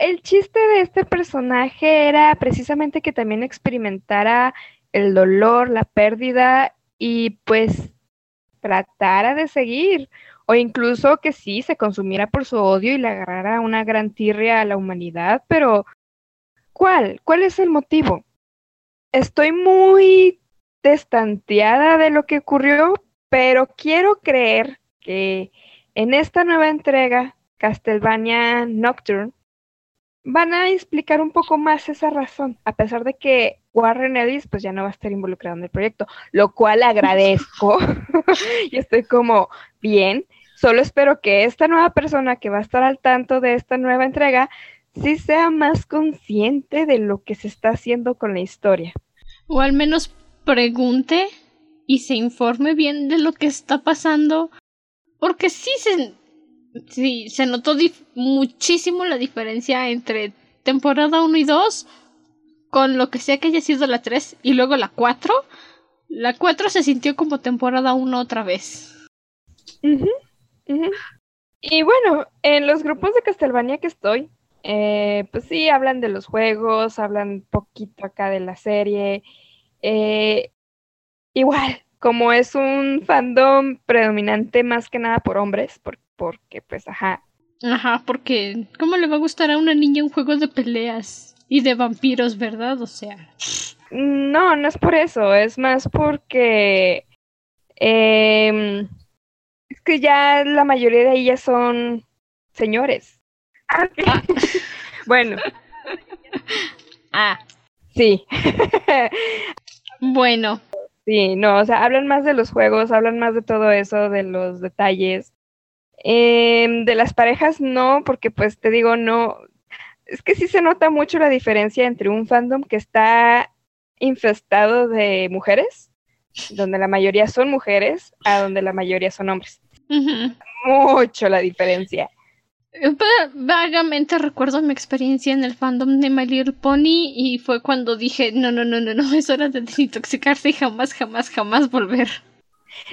el chiste de este personaje era precisamente que también experimentara el dolor, la pérdida y pues tratara de seguir o incluso que sí se consumiera por su odio y le agarrara una gran tirria a la humanidad, pero ¿cuál? ¿Cuál es el motivo? Estoy muy destanteada de lo que ocurrió, pero quiero creer que en esta nueva entrega, Castlevania Nocturne, van a explicar un poco más esa razón, a pesar de que Warren Ellis pues ya no va a estar involucrado en el proyecto, lo cual agradezco <laughs> y estoy como bien, solo espero que esta nueva persona que va a estar al tanto de esta nueva entrega sí sea más consciente de lo que se está haciendo con la historia. O al menos pregunte y se informe bien de lo que está pasando, porque sí se sí, se notó muchísimo la diferencia entre temporada 1 y 2 con lo que sea que haya sido la 3 y luego la 4. La 4 se sintió como temporada 1 otra vez. Y bueno, en los grupos de Castlevania que estoy, eh, pues sí, hablan de los juegos, hablan poquito acá de la serie. Eh, igual, como es un fandom predominante más que nada por hombres, porque porque pues ajá. Ajá, porque ¿cómo le va a gustar a una niña un juego de peleas y de vampiros, verdad? O sea. No, no es por eso, es más porque eh, es que ya la mayoría de ellas son señores. Ah, <laughs> bueno. Ah. Sí. <laughs> bueno. Sí, no, o sea, hablan más de los juegos, hablan más de todo eso, de los detalles. Eh, de las parejas no, porque pues te digo, no, es que sí se nota mucho la diferencia entre un fandom que está infestado de mujeres, donde la mayoría son mujeres, a donde la mayoría son hombres. Mucho la diferencia. Vagamente recuerdo mi experiencia en el fandom de My Little Pony y fue cuando dije, no, no, no, no, no, es hora de desintoxicarse y jamás, jamás, jamás volver.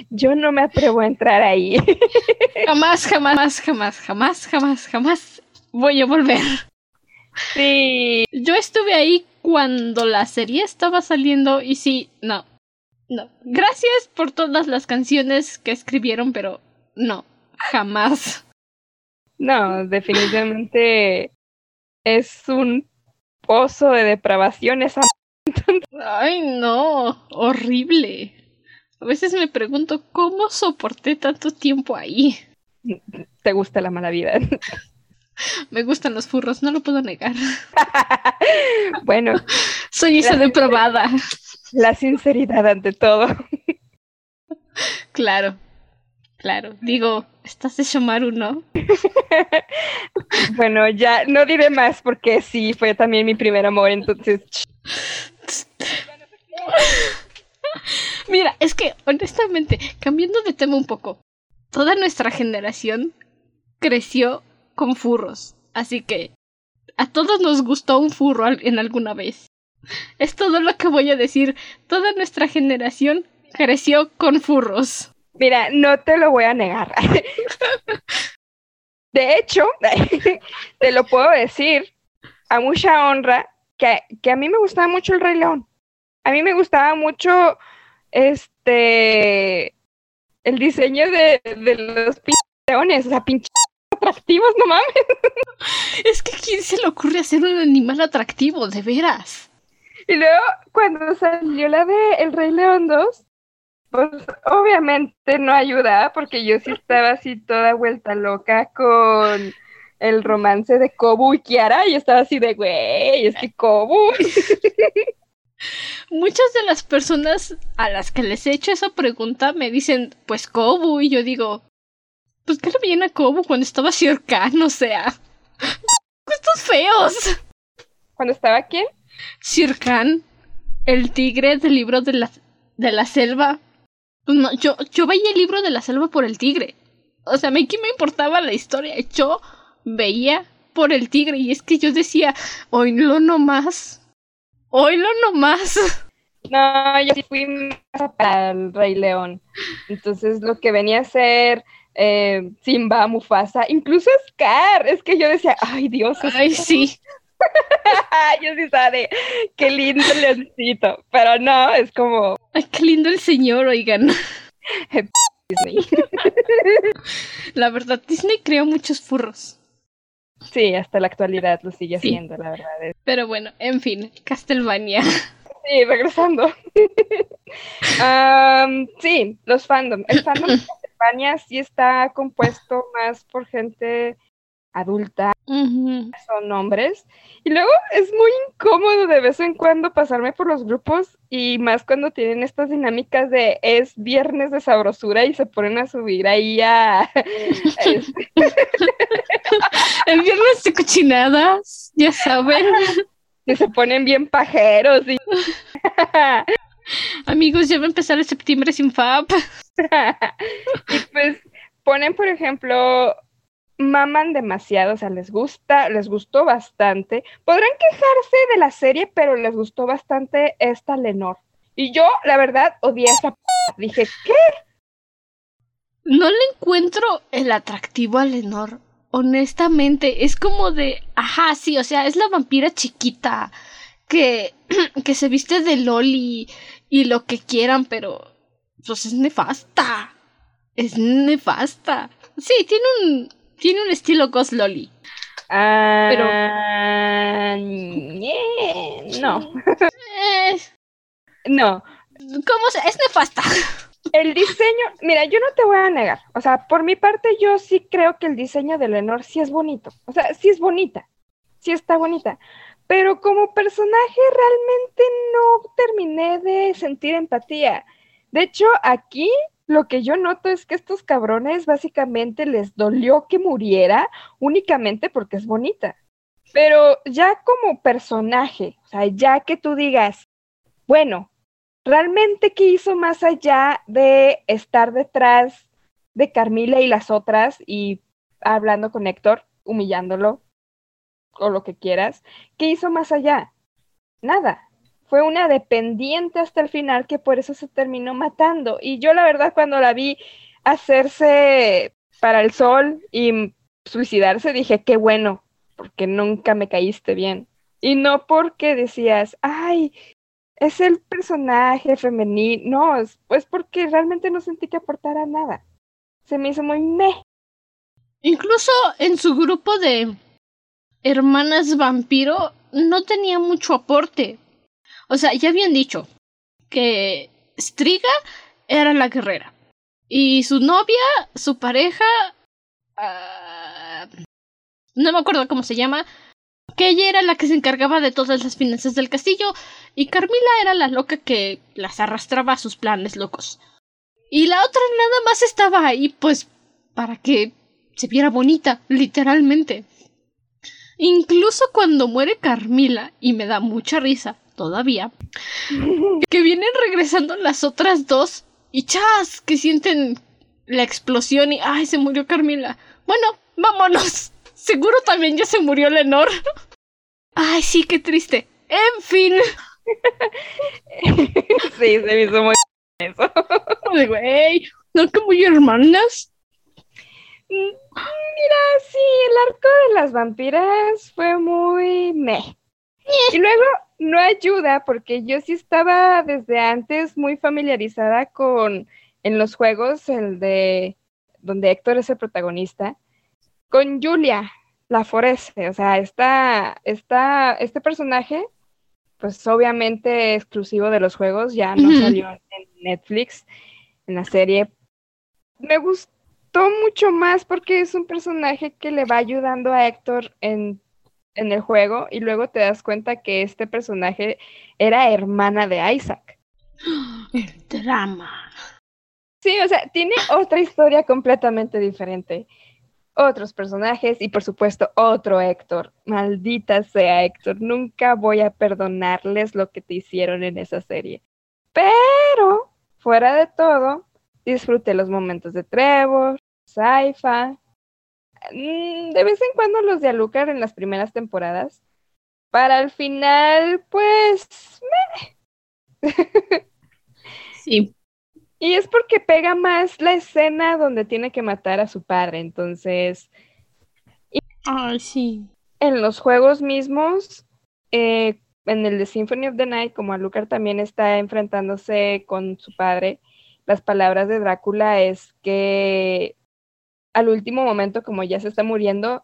Yo no me atrevo a entrar ahí. <laughs> jamás, jamás, jamás, jamás, jamás, jamás voy a volver. Sí. Yo estuve ahí cuando la serie estaba saliendo y sí, no, no. Gracias por todas las canciones que escribieron, pero no, jamás. No, definitivamente es un pozo de depravación esa. Ay, no, horrible. A veces me pregunto cómo soporté tanto tiempo ahí. Te gusta la mala vida. Me gustan los furros, no lo puedo negar. <laughs> bueno. Soy esa depravada. La sinceridad ante todo. Claro. Claro, digo, estás de Shomaru, ¿no? <laughs> bueno, ya no diré más porque sí, fue también mi primer amor, entonces... <laughs> Mira, es que honestamente, cambiando de tema un poco, toda nuestra generación creció con furros, así que a todos nos gustó un furro en alguna vez. Es todo lo que voy a decir. Toda nuestra generación creció con furros. Mira, no te lo voy a negar. <laughs> De hecho, <laughs> te lo puedo decir a mucha honra que, que, a mí me gustaba mucho el Rey León. A mí me gustaba mucho este el diseño de, de los leones, o sea, pinches atractivos, no mames. <laughs> Es que quién se le ocurre hacer un animal atractivo, de veras. Y luego, cuando salió la de El Rey León 2, pues obviamente no ayuda, porque yo sí estaba así toda vuelta loca con el romance de Kobu y Kiara, y estaba así de, güey, es que Kobu. <laughs> Muchas de las personas a las que les he hecho esa pregunta me dicen, pues Kobu, y yo digo, pues qué le viene a Kobu cuando estaba cercano, o sea. <laughs> Estos feos. ¿Cuando estaba quién? Sir Khan, el tigre del libro de la, de la selva. No, yo, yo veía el libro de la selva por el tigre. O sea, a mí qué me importaba la historia. Yo veía por el tigre y es que yo decía, oílo nomás. Oílo nomás. <laughs> No, yo sí fui más para el Rey León. Entonces lo que venía a ser eh, Simba, Mufasa, incluso Scar. Es que yo decía, ay Dios. Ay, sí. <laughs> yo sí sabe, qué lindo el leoncito, pero no, es como... Ay, qué lindo el señor, oigan. <laughs> Disney. <laughs> la verdad, Disney creó muchos furros. Sí, hasta la actualidad lo sigue haciendo, la verdad. Es... Pero bueno, en fin, Castlevania. Sí, regresando. um, sí, los fandom. El fandom de <clears throat> Castlevania sí está compuesto más por gente adulta, uh -huh. son hombres. Y luego es muy incómodo de vez en cuando pasarme por los grupos y más cuando tienen estas dinámicas de es viernes de sabrosura y se ponen a subir ahí a... este... El viernes de cochinadas, ya saben. <laughs> Que se ponen bien pajeros y... Amigos, ya va a empezar el septiembre sin FAP. <laughs> y pues ponen, por ejemplo, maman demasiado, o sea, les gusta, les gustó bastante. Podrán quejarse de la serie, pero les gustó bastante esta Lenor. Y yo, la verdad, odié esa p Dije, ¿qué? No le encuentro el atractivo a Lenor. Honestamente, es como de, ajá, sí, o sea, es la vampira chiquita que, <clears throat> que se viste de loli y lo que quieran, pero pues es nefasta. Es nefasta. Sí, tiene un, tiene un estilo Ghost Loli. Ah, Pero- no, Eh, <laughs> no. ¿Cómo se? Es nefasta. El diseño, mira, yo no te voy a negar. O sea, por mi parte, yo sí creo que el diseño de Lenore sí es bonito. O sea, sí es bonita. Sí está bonita. Pero como personaje realmente no terminé de sentir empatía. De hecho, aquí lo que yo noto es que estos cabrones básicamente les dolió que muriera únicamente porque es bonita. Pero ya como personaje, o sea, ya que tú digas, bueno, realmente qué hizo más allá de estar detrás de Carmila y las otras y hablando con Héctor, humillándolo o lo que quieras, ¿qué hizo más allá? Nada. Fue una dependiente hasta el final que por eso se terminó matando. Y yo la verdad cuando la vi hacerse para el sol y suicidarse dije, qué bueno, porque nunca me caíste bien. Y no porque decías, ay, es el personaje femenino. No, es pues porque realmente no sentí que aportara nada. Se me hizo muy meh. Incluso en su grupo de hermanas vampiro no tenía mucho aporte. O sea, ya habían dicho que Striga era la guerrera. Y su novia, su pareja... ah, no me acuerdo cómo se llama. Que ella era la que se encargaba de todas las finanzas del castillo. Y Carmila era la loca que las arrastraba a sus planes locos. Y la otra nada más estaba ahí, pues, para que se viera bonita, literalmente. Incluso cuando muere Carmila, y me da mucha risa todavía, que vienen regresando las otras dos y chas, que sienten la explosión y ¡ay, se murió Carmila! Bueno, vámonos. Seguro también ya se murió Lenor. Ay, sí, qué triste. En fin. sí, se me hizo muy eso. Güey, ¿no que muy hermanas? Mira, sí, el arco de las vampiras fue muy meh. Y luego no ayuda porque yo sí estaba desde antes muy familiarizada con en los juegos, el de donde Héctor es el protagonista, con Julia, la Forese. O sea, esta, esta, este personaje, pues obviamente exclusivo de los juegos, ya no salió en Netflix, en la serie. Me gustó mucho más porque es un personaje que le va ayudando a Héctor en, en el juego y luego te das cuenta que este personaje era hermana de Isaac. El drama. Sí, o sea, tiene otra historia completamente diferente. Otros personajes y por supuesto otro Héctor. Maldita sea Héctor, nunca voy a perdonarles lo que te hicieron en esa serie. Pero, fuera de todo, disfruté los momentos de Trevor, Saifa, de vez en cuando los de Alucard en las primeras temporadas. Para el final, pues <laughs> Sí. Y es porque pega más la escena donde tiene que matar a su padre. Entonces, Ay, sí. en los juegos mismos, eh, en el de Symphony of the Night, como Alucard también está enfrentándose con su padre, las palabras de Drácula es que al último momento, como ya se está muriendo,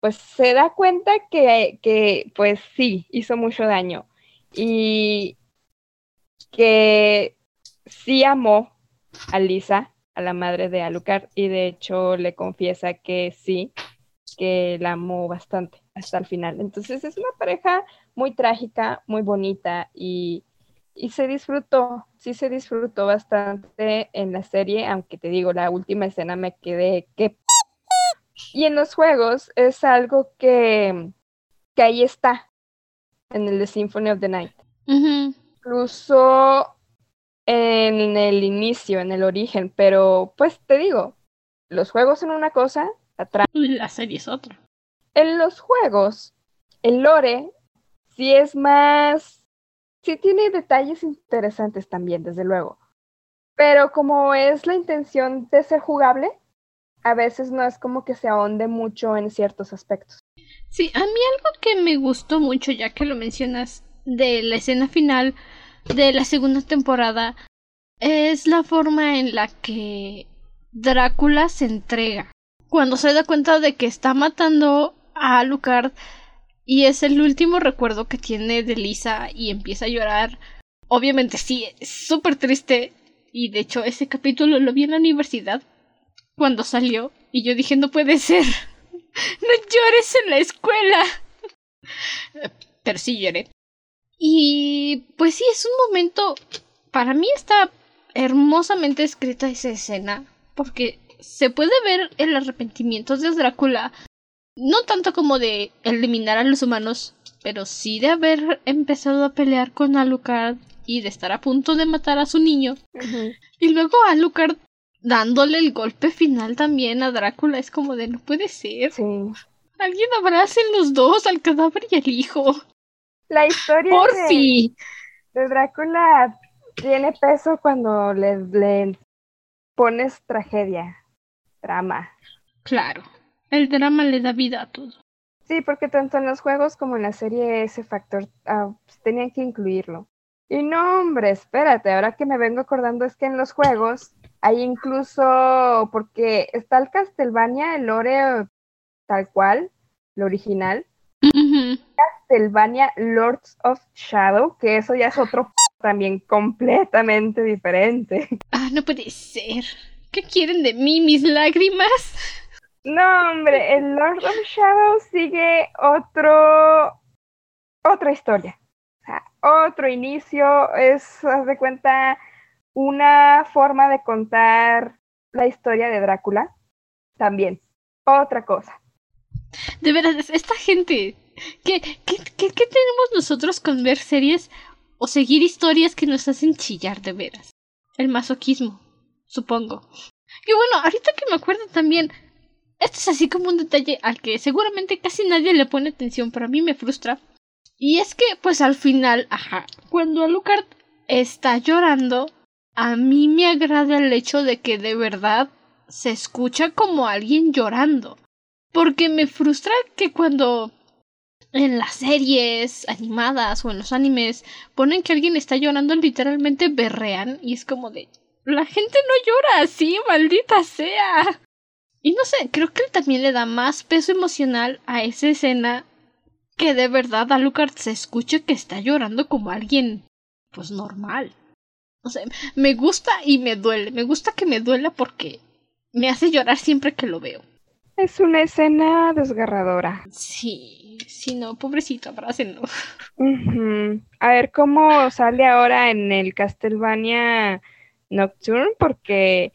pues se da cuenta que, que pues sí, hizo mucho daño. Y que sí amó a Lisa, a la madre de Alucard, y de hecho le confiesa que sí, que la amó bastante hasta el final. Entonces es una pareja muy trágica, muy bonita y, y se disfrutó, sí se disfrutó bastante en la serie, aunque te digo, la última escena me quedé que... Y en los juegos es algo que, que ahí está, en el de Symphony of the Night incluso en el inicio, en el origen, pero pues te digo, los juegos son una cosa, atrás. La serie es otra. En los juegos, el lore sí es más, sí tiene detalles interesantes también, desde luego, pero como es la intención de ser jugable, a veces no es como que se ahonde mucho en ciertos aspectos. Sí, a mí algo que me gustó mucho, ya que lo mencionas, de la escena final de la segunda temporada, es la forma en la que Drácula se entrega. cuando se da cuenta de que está matando a Alucard y es el último recuerdo que tiene de Lisa y empieza a llorar. Obviamente sí, es súper triste y de hecho ese capítulo lo vi en la universidad cuando salió y yo dije no puede ser. <laughs> No llores en la escuela. <laughs> Pero sí lloré. Y pues sí, es un momento... Para mí está hermosamente escrita esa escena. Porque se puede ver el arrepentimiento de Drácula. No tanto como de eliminar a los humanos, pero sí de haber empezado a pelear con Alucard y de estar a punto de matar a su niño. Y luego Alucard dándole el golpe final también a Drácula. Es como de no puede ser. Sí. Alguien abracen los dos, al cadáver y al hijo. La historia de, de Drácula tiene peso cuando le, le pones tragedia, drama. Claro, el drama le da vida a todo. Sí, porque tanto en los juegos como en la serie ese factor pues, tenían que incluirlo. Y no, hombre, espérate, ahora que me vengo acordando es que en los juegos hay incluso, porque está el Castlevania, el lore tal cual, el original. Castlevania Lords of Shadow, que eso ya es otro <laughs> también completamente diferente. Ah, no puede ser. ¿Qué quieren de mí, mis lágrimas? No, hombre, el Lord of Shadow sigue otro, otra historia. O sea, otro inicio, es, haz de cuenta, una forma de contar la historia de Drácula. También, otra cosa. De veras, esta gente. ¿Qué, qué, qué, qué tenemos nosotros con ver series o seguir historias que nos hacen chillar de veras? El masoquismo, supongo. Y bueno, ahorita que me acuerdo también, esto es así como un detalle al que seguramente casi nadie le pone atención, pero a mí me frustra. Y es que, pues al final, ajá, cuando Alucard está llorando, a mí me agrada el hecho de que de verdad se escucha como alguien llorando. Porque me frustra que cuando en las series animadas o en los animes ponen que alguien está llorando literalmente berrean y es como de la gente no llora así, maldita sea. Y no sé, creo que él también le da más peso emocional a esa escena que de verdad Alucard se escuche que está llorando como alguien pues normal. No sé, me gusta y me duele. Me gusta que me duela porque me hace llorar siempre que lo veo. Es una escena desgarradora. Sí, sí, no, pobrecito, abrácenlo. Ujú. A ver cómo sale ahora en el Castlevania Nocturne, porque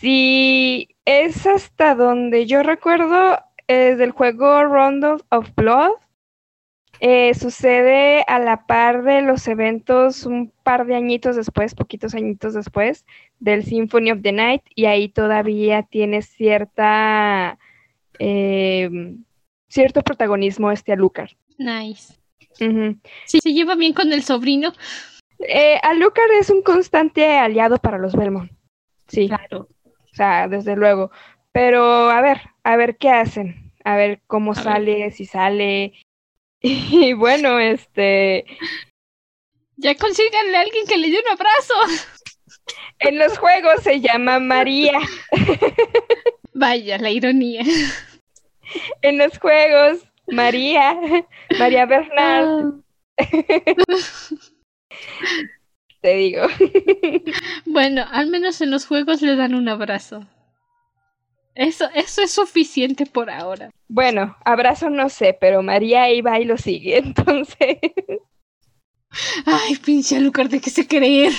si es hasta donde yo recuerdo, es del juego Rondo of Blood, eh, sucede a la par de los eventos un par de añitos después, poquitos añitos después, del Symphony of the Night, y ahí todavía tiene cierta eh, cierto protagonismo este Alucard. Nice. Ujú. Sí, se lleva bien con el sobrino. Eh, Alucard es un constante aliado para los Belmont. Sí, Claro. O sea, desde luego. Pero a ver, a ver qué hacen, a ver cómo A ver. sale, si sale. <laughs> Y bueno, este, Ya consíganle a alguien que le dé un abrazo. en los juegos se llama María. <laughs> Vaya, la ironía. En los juegos, María, María Bernal, <laughs> te digo. <laughs> Bueno, al menos en los juegos le dan un abrazo. Eso, eso es suficiente por ahora. Bueno, abrazo no sé, pero María iba y lo sigue, <laughs> entonces Ay, pinche Alucard, ¿de qué se creer?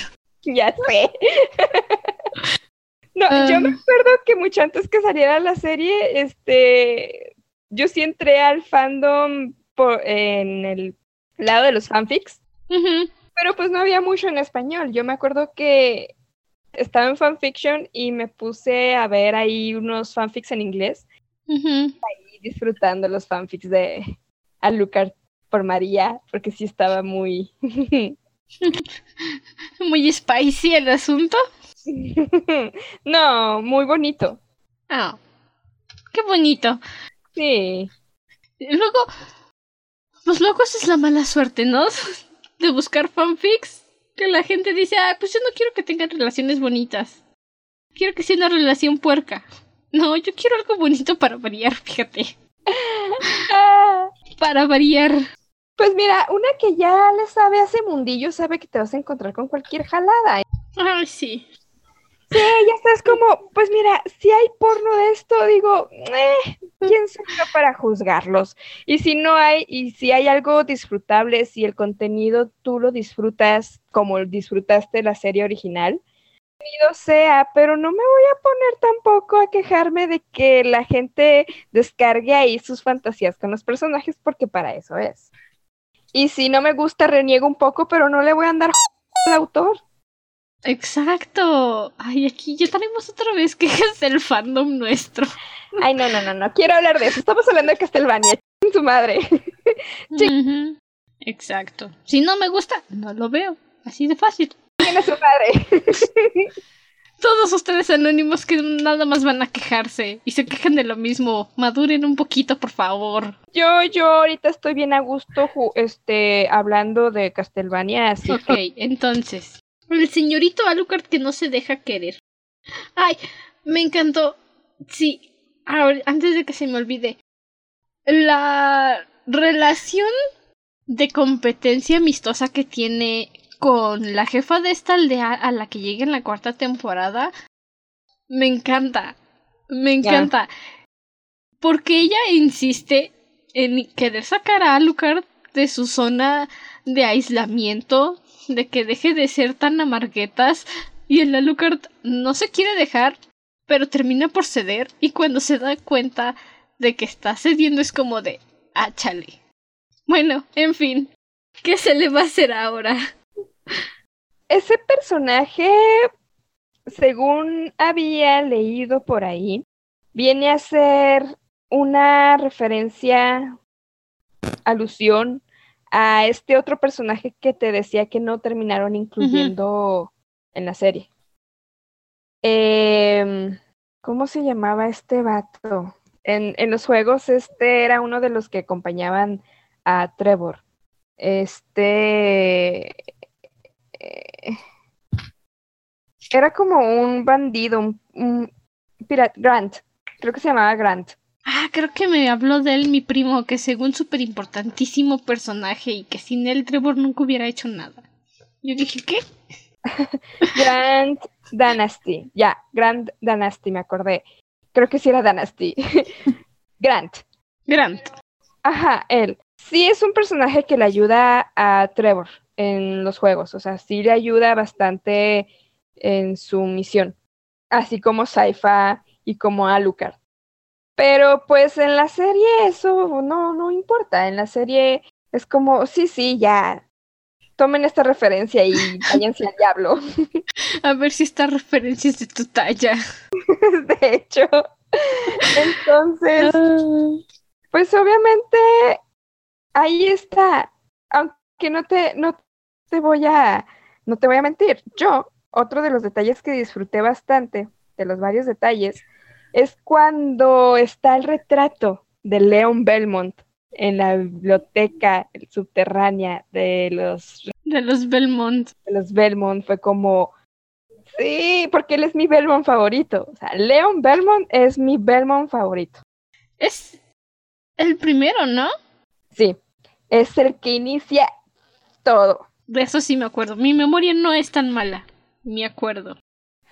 ya sé. <laughs> No, yo me acuerdo que mucho antes que saliera la serie, este, yo sí entré al fandom por, en el lado de los fanfics, Ujú, pero pues no había mucho en español. Yo me acuerdo que estaba en fanfiction y me puse a ver ahí unos fanfics en inglés y disfrutando los fanfics de Alucard por María, porque sí estaba muy... <laughs> Muy spicy el asunto. <laughs> no, muy bonito. Ah, qué bonito. Sí. Luego, pues luego esa es la mala suerte, ¿no? De buscar fanfics. Que la gente dice, ah, pues yo no quiero que tengan relaciones bonitas. Quiero que sea una relación puerca. No, yo quiero algo bonito para variar, fíjate. <laughs> Para variar. pues mira, una que ya le sabe a ese mundillo sabe que te vas a encontrar con cualquier jalada. Ay, sí. Sí, ya estás como, pues mira, si hay porno de esto, digo, eh, ¿quién soy yo para juzgarlos? Y si no hay, y si hay algo disfrutable, si el contenido tú lo disfrutas como disfrutaste la serie original, sea, pero no me voy a poner tampoco a quejarme de que la gente descargue ahí sus fantasías con los personajes, porque para eso es. Y si no me gusta, reniego un poco, pero no le voy a andar al autor. Exacto. Ay, aquí ya tenemos otra vez quejas <laughs> del fandom nuestro. Ay, no, no, no, no quiero hablar de eso. Estamos hablando de Castlevania. ch- su madre. <laughs> Sí. Ujú. Exacto. Si no me gusta, no lo veo. Así de fácil. Tiene su madre. <laughs> Todos ustedes anónimos que nada más van a quejarse y se quejan de lo mismo. Maduren un poquito, por favor. Yo, yo ahorita estoy bien a gusto, este, hablando de Castlevania, así. Ok, entonces. El señorito Alucard que no se deja querer. Ay, me encantó. Sí, ahora- antes de que se me olvide. La relación de competencia amistosa que tiene con la jefa de esta aldea a la que llega en la cuarta temporada. Me encanta. Me encanta. Porque ella insiste en querer sacar a Alucard de su zona de aislamiento, de que deje de ser tan amarguetas, y el Alucard no se quiere dejar, pero termina por ceder, y cuando se da cuenta de que está cediendo es como de, ah, chale. Bueno, en fin, ¿qué se le va a hacer ahora? Ese personaje, según había leído por ahí, viene a ser una referencia, alusión a este otro personaje que te decía que no terminaron incluyendo en la serie. Em, ¿cómo se llamaba este vato? En, en los juegos, este era uno de los que acompañaban a Trevor. Este eh, era como un bandido, un, un pira- Grant, creo que se llamaba Grant. Ah, creo que me habló de él mi primo, que según súper importantísimo personaje y que sin él Trevor nunca hubiera hecho nada. Yo dije, ¿qué? <laughs> Grant Dynasty, ya, Grant Dynasty, me acordé. Creo que sí era Dynasty. <laughs> Grant, Grant. ajá, él. Sí es un personaje que le ayuda a Trevor en los juegos, o sea, sí le ayuda bastante en su misión, así como Saifa y como Alucard. Pero pues en la serie eso no, no importa, en la serie es como, sí, sí, ya, tomen esta referencia y váyanse al diablo. <laughs> A ver si esta referencia es de tu talla. <laughs> de hecho. Entonces, pues obviamente ahí está. Aunque no te, no te voy a, no te voy a mentir. Yo, otro de los detalles que disfruté bastante, de los varios detalles, es cuando está el retrato de Leon Belmont en la biblioteca subterránea de los, De los Belmont. de los Belmont. Fue como, sí, porque él es mi Belmont favorito. O sea, Leon Belmont es mi Belmont favorito. Es el primero, ¿no? Sí, es el que inicia todo. De eso sí me acuerdo. Mi memoria no es tan mala. Me acuerdo.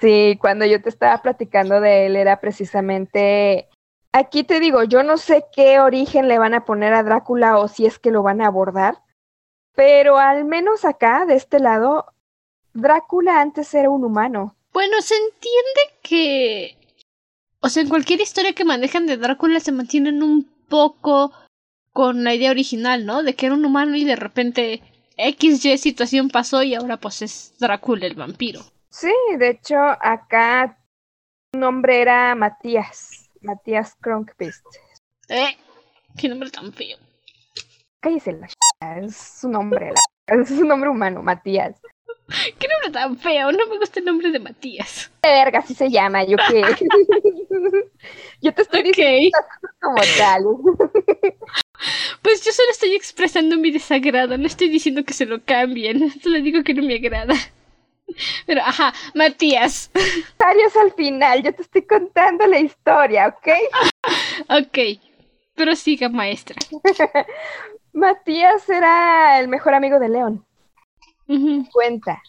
Sí, cuando yo te estaba platicando de él era precisamente... Aquí te digo, yo no sé qué origen le van a poner a Drácula o si es que lo van a abordar, pero al menos acá, de este lado, Drácula antes era un humano. Bueno, se entiende que. O sea, en cualquier historia que manejan de Drácula se mantienen un poco con la idea original, ¿no? De que era un humano y de repente XY situación pasó y ahora pues es Drácula el vampiro. Sí, de hecho, acá su nombre era Matías, Matías Kronkvist. ¿Eh? Qué nombre tan feo. Cállese la es su nombre, la- es su nombre humano, Matías. Qué nombre tan feo. No me gusta el nombre de Matías. Verga, así se llama, yo qué. <laughs> yo te estoy diciendo Ok. como tal. Pues yo solo estoy expresando mi desagrado. No estoy diciendo que se lo cambien. <laughs> Solo digo que no me agrada. Pero, ajá, Matías. Arios al final, yo te estoy contando la historia, ¿ok? ok, pero siga, maestra. <laughs> Matías era el mejor amigo de León. Cuenta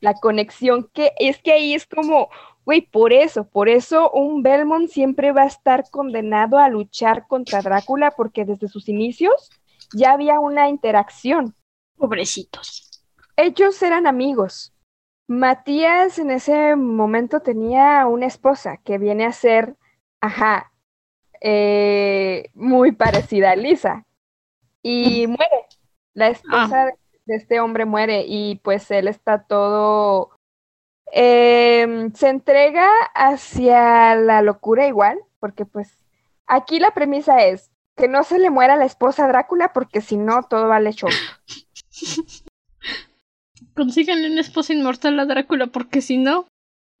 la conexión que es que ahí es como, güey, por eso, por eso un Belmont siempre va a estar condenado a luchar contra Drácula porque desde sus inicios ya había una interacción. Pobrecitos. Ellos eran amigos. Matías en ese momento tenía una esposa que viene a ser, ajá, eh, muy parecida a Lisa. Y <laughs> muere. La esposa ah. de este hombre muere y pues él está todo... Em, se entrega hacia la locura igual, porque pues aquí la premisa es que no se le muera la esposa a Drácula porque si no todo vale show. <laughs> Consíganle una esposa inmortal a Drácula porque si no,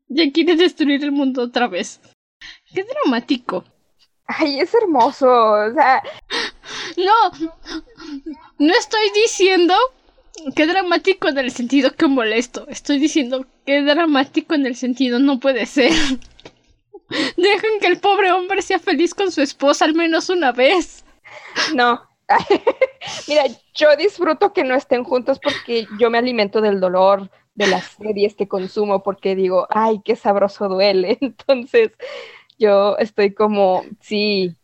ya quiere destruir el mundo otra vez. Qué dramático. Ay, es hermoso. O sea. No. No estoy diciendo que dramático en el sentido que molesto. Estoy diciendo que dramático en el sentido no puede ser. Dejen que el pobre hombre sea feliz con su esposa al menos una vez. No, <laughs> Mira, yo disfruto que no estén juntos porque yo me alimento del dolor de las series que consumo porque digo, ay, qué sabroso duele. <laughs> Entonces, yo estoy como, sí,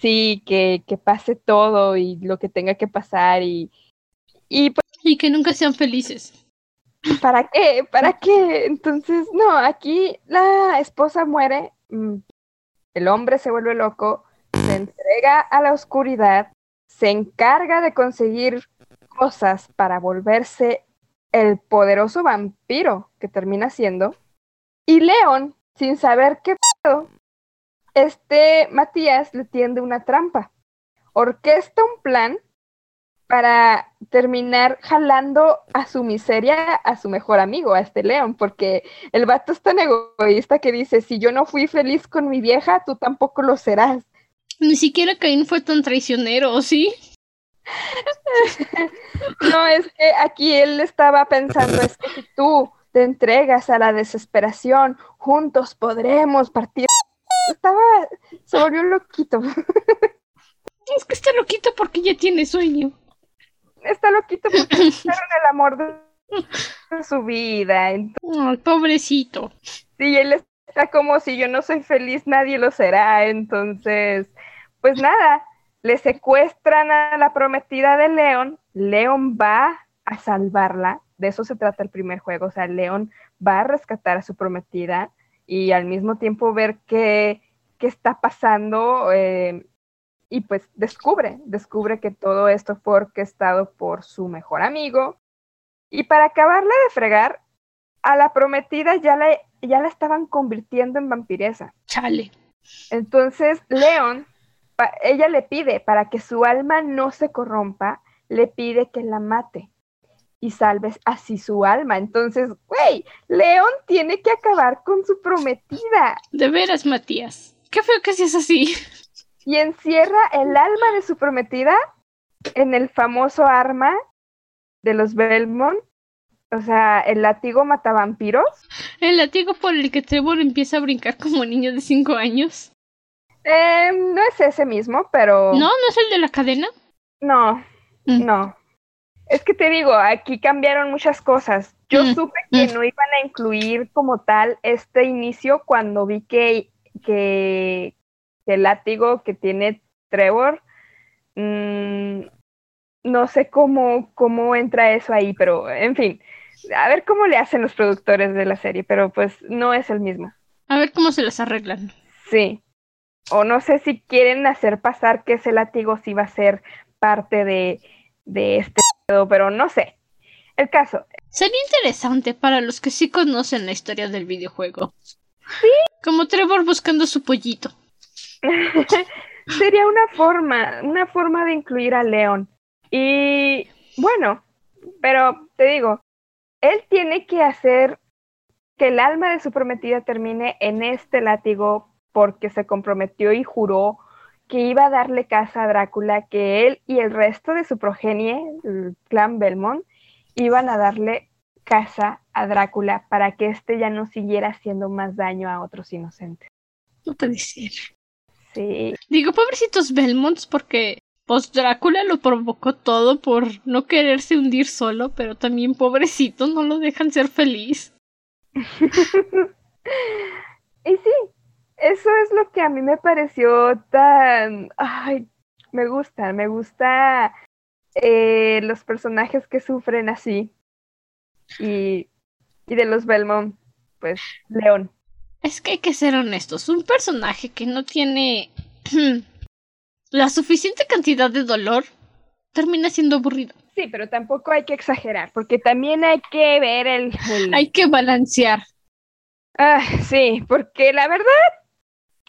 sí, que, que pase todo y lo que tenga que pasar y... Y, pues, y que nunca sean felices. ¿Para qué? ¿Para qué? Entonces, no, aquí la esposa muere, mm, el hombre se vuelve loco, se entrega a la oscuridad se encarga de conseguir cosas para volverse el poderoso vampiro que termina siendo. Y León, sin saber qué pedo, este Matías le tiende una trampa. Orquesta un plan para terminar jalando a su miseria a su mejor amigo, a este León, porque el vato es tan egoísta que dice, si yo no fui feliz con mi vieja, tú tampoco lo serás. Ni siquiera Caín fue tan traicionero, ¿sí? <laughs> no, es que aquí él estaba pensando, es que si tú te entregas a la desesperación, juntos podremos partir. Estaba, se volvió loquito. <laughs> Es que está loquito porque ya tiene sueño. Está loquito porque el amor de su vida. <laughs> pobrecito. Sí, él está como si yo no soy feliz, nadie lo será. Entonces, pues nada, le secuestran a la prometida de León, León va a salvarla, de eso se trata el primer juego, o sea, León va a rescatar a su prometida y al mismo tiempo ver qué, qué está pasando eh, y pues descubre, descubre que todo esto fue orquestado por su mejor amigo. Y para acabarle de fregar, a la prometida ya la, ya la estaban convirtiendo en vampiresa. Chale. Entonces, León ella le pide, para que su alma no se corrompa, le pide que la mate y salves así su alma. Entonces, güey, León tiene que acabar con su prometida. De veras, Matías. Qué feo que seas así. Y encierra el alma de su prometida en el famoso arma de los Belmont. O sea, el látigo mata vampiros. El látigo por el que Trevor empieza a brincar como niño de 5 años. Eh, no es ese mismo, pero. ¿No? ¿No es el de la cadena? No, mm. no. Es que te digo, aquí cambiaron muchas cosas. Yo mm, supe que mm. no iban a incluir como tal este inicio cuando vi que, que, el látigo que tiene Trevor, no sé cómo, cómo entra eso ahí, pero en fin, a ver cómo le hacen los productores de la serie, pero pues no es el mismo. A ver cómo se las arreglan. Sí o no sé si quieren hacer pasar que ese látigo sí va a ser parte de, de este pero no sé. El caso. Sería interesante para los que sí conocen la historia del videojuego. Sí. Como Trevor buscando su pollito. <laughs> Sería una forma, una forma de incluir a León. Y bueno, pero te digo, él tiene que hacer que el alma de su prometida termine en este látigo porque se comprometió y juró que iba a darle casa a Drácula, que él y el resto de su progenie, el clan Belmont, iban a darle casa a Drácula para que éste ya no siguiera haciendo más daño a otros inocentes. No puede ser. Sí. Digo, pobrecitos Belmonts, porque pues Drácula lo provocó todo por no quererse hundir solo, pero también pobrecito, no lo dejan ser feliz. <laughs> y sí, eso es lo que a mí me pareció tan... Ay, me gusta, me gusta eh, los personajes que sufren así. Y, y de los Belmont, pues, León. Es que hay que ser honestos, un personaje que no tiene <clears throat> la suficiente cantidad de dolor termina siendo aburrido. Sí, pero tampoco hay que exagerar, porque también hay que ver el... Hay que balancear. Ah, sí, porque la verdad,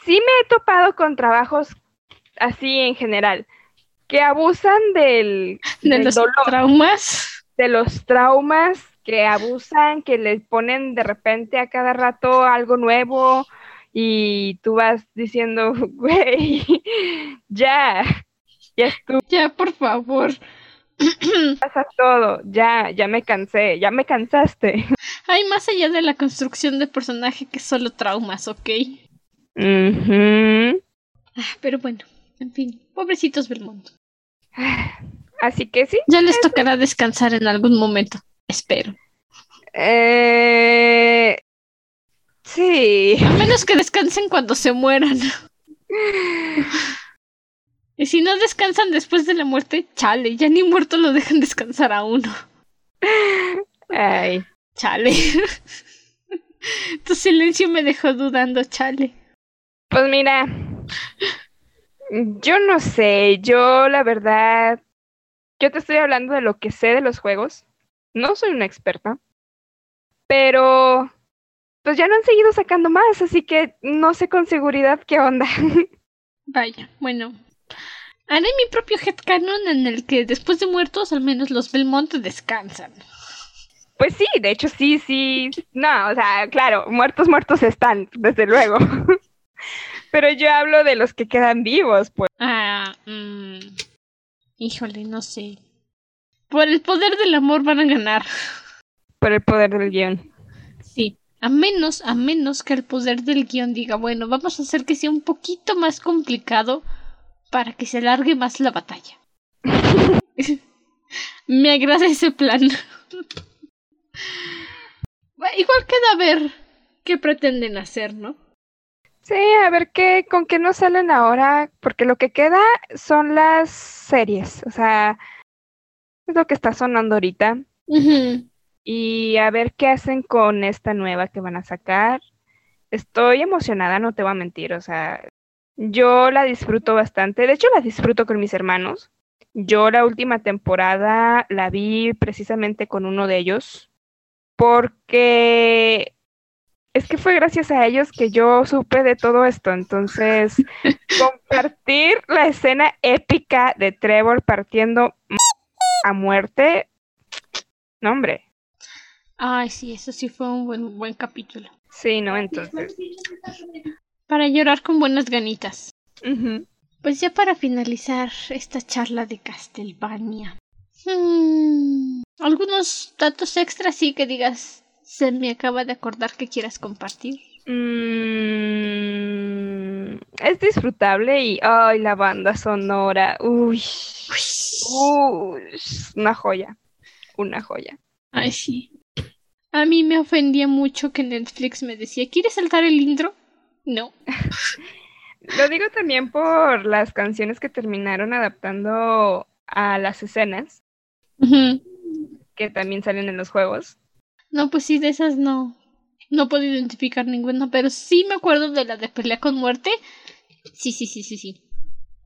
sí me he topado con trabajos así en general, que abusan del, de los traumas. De los traumas, que abusan, que les ponen de repente a cada rato algo nuevo y tú vas diciendo, <laughs> güey, ya, ya estuvo. Ya, por favor. <clears throat> Pasa todo, ya, ya me cansé, ya me cansaste. <laughs> Hay más allá de la construcción de personaje que solo traumas, ¿ok? mhm pero bueno, en fin, pobrecitos Belmont. <sighs> Así que sí. Ya les tocará descansar en algún momento, espero. Eh, sí. A menos que descansen cuando se mueran. y si no descansan después de la muerte, chale, ya ni muerto lo dejan descansar a uno. Ay. Chale. tu silencio me dejó dudando, chale. Pues mira, yo no sé, yo la verdad, yo te estoy hablando de lo que sé de los juegos. No soy una experta, pero pues ya no han seguido sacando más, así que no sé con seguridad qué onda. <laughs> Vaya, bueno. Haré mi propio headcanon en el que después de muertos al menos los Belmont descansan. Pues sí, de hecho sí, sí. No, o sea, claro, muertos, muertos están, desde luego. <laughs> Pero yo hablo de los que quedan vivos, pues. Ah, mmm. híjole, no sé. Por el poder del amor van a ganar. Por el poder del guion. A menos, a menos que el poder del guion diga, bueno, vamos a hacer que sea un poquito más complicado para que se alargue más la batalla. <laughs> Me agrada ese plan. Igual queda ver qué pretenden hacer, ¿no? Sí, a ver qué, con qué nos salen ahora, porque lo que queda son las series, o sea, es lo que está sonando ahorita. Y a ver qué hacen con esta nueva que van a sacar. Estoy emocionada, no te voy a mentir, o sea, yo la disfruto bastante, de hecho la disfruto con mis hermanos. Yo la última temporada la vi precisamente con uno de ellos, porque es que fue gracias a ellos que yo supe de todo esto. Entonces, <laughs> compartir la escena épica de Trevor partiendo a muerte, no hombre. Ay, sí, eso sí fue un buen, buen capítulo. Sí, ¿no? Entonces. Para llorar con buenas ganitas. Pues ya para finalizar esta charla de Castlevania. Hmm, algunos datos extras sí que digas, se me acaba de acordar que quieras compartir. Mm, es disfrutable y ay la banda sonora, uy, uy, una joya, una joya. Ay sí. A mí me ofendía mucho que Netflix me decía, ¿quieres saltar el intro? No. <laughs> Lo digo también por las canciones que terminaron adaptando a las escenas que también salen en los juegos. No, pues sí, de esas no. No puedo identificar ninguna, pero sí me acuerdo de la de pelea con muerte. Sí, sí, sí, sí, sí.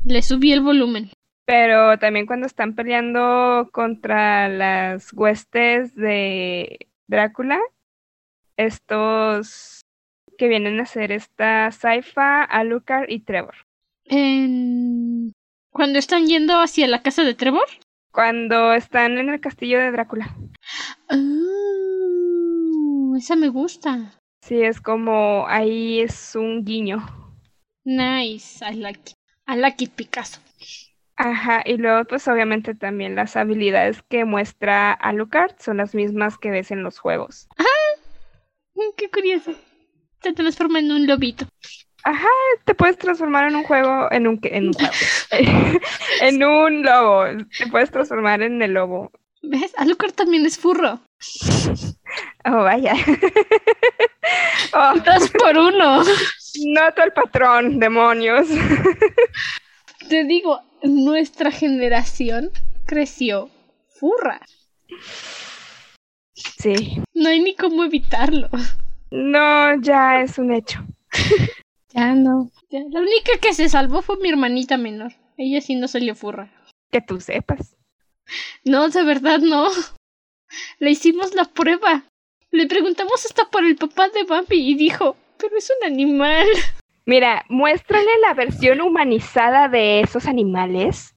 Le subí el volumen. Pero también cuando están peleando contra las huestes de Drácula, estos que vienen a ser esta Saifa, Alucard y Trevor. En... ¿Cuando están yendo hacia la casa de Trevor? Cuando están en el castillo de Drácula. Ah, esa me gusta. Sí, es como ahí es un guiño. Nice, I like it. I like it, Picasso. Ajá, y luego pues obviamente también las habilidades que muestra Alucard son las mismas que ves en los juegos. Mm, Qué curioso. Se transforma en un lobito. Ajá, te puedes transformar en un juego, en un, en un juego, <laughs> en un lobo, te puedes transformar en el lobo. ¿Ves? Alucard también es furro. Oh, vaya. <laughs> oh, Dos por uno. noto el patrón, demonios. Te digo, nuestra generación creció furra. Sí. No hay ni cómo evitarlo. No, ya es un hecho. <laughs> Ya no. Ya, La única que se salvó fue mi hermanita menor. Ella sí no salió furra. Que tú sepas. No, de verdad no. Le hicimos la prueba. Le preguntamos hasta por el papá de Bambi y dijo, pero es un animal. Mira, muéstrale la versión humanizada de esos animales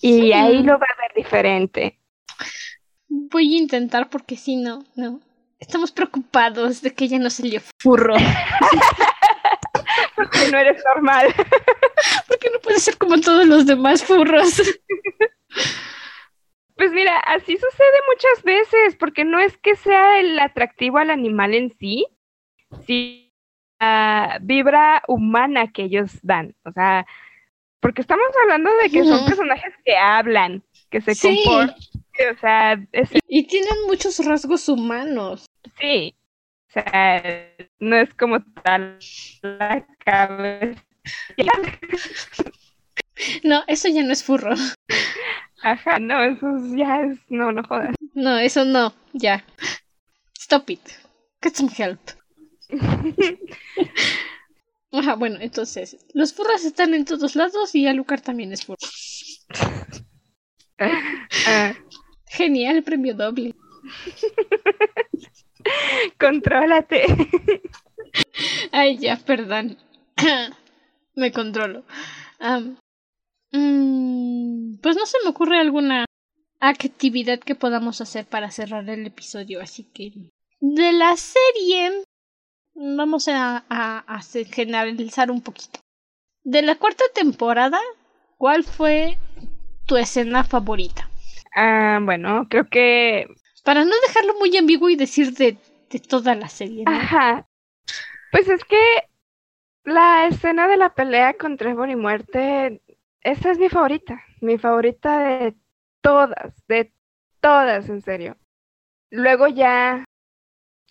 y Sí. ahí lo va a ver diferente. Voy a intentar porque si no, no. Estamos preocupados de que ella no salió furro. <laughs> Que no eres normal. <laughs> Porque no puede ser como todos los demás furros. <laughs> Pues mira, así sucede muchas veces, porque no es que sea el atractivo al animal en sí, vibra humana que ellos dan. O sea, porque estamos hablando de que son personajes que hablan, que se Sí. comportan. O sea, es, Y tienen muchos rasgos humanos. sí. O sea, no es como tal la cabeza. No, eso ya no es furro. Ajá, no, eso ya es, no, no jodas. No, eso no, ya. Stop it. Get some help. <laughs> Ajá, bueno, entonces, los furros están en todos lados y Alucard también es furro. <laughs> Ah, Genial, premio doble. <laughs> contrólate. Ay, ya, perdón. <coughs> me controlo. Mm, pues no se me ocurre alguna actividad que podamos hacer para cerrar el episodio, así que de la serie vamos a, a, a hacer- generalizar un poquito. De la cuarta temporada, ¿cuál fue tu escena favorita? Ah, bueno, creo que Para no dejarlo muy ambiguo y decir de, de toda la serie, ¿no? Ajá. Pues es que la escena de la pelea con Trevor y Muerte, esa es mi favorita. Mi favorita de todas, de todas, en serio. Luego ya,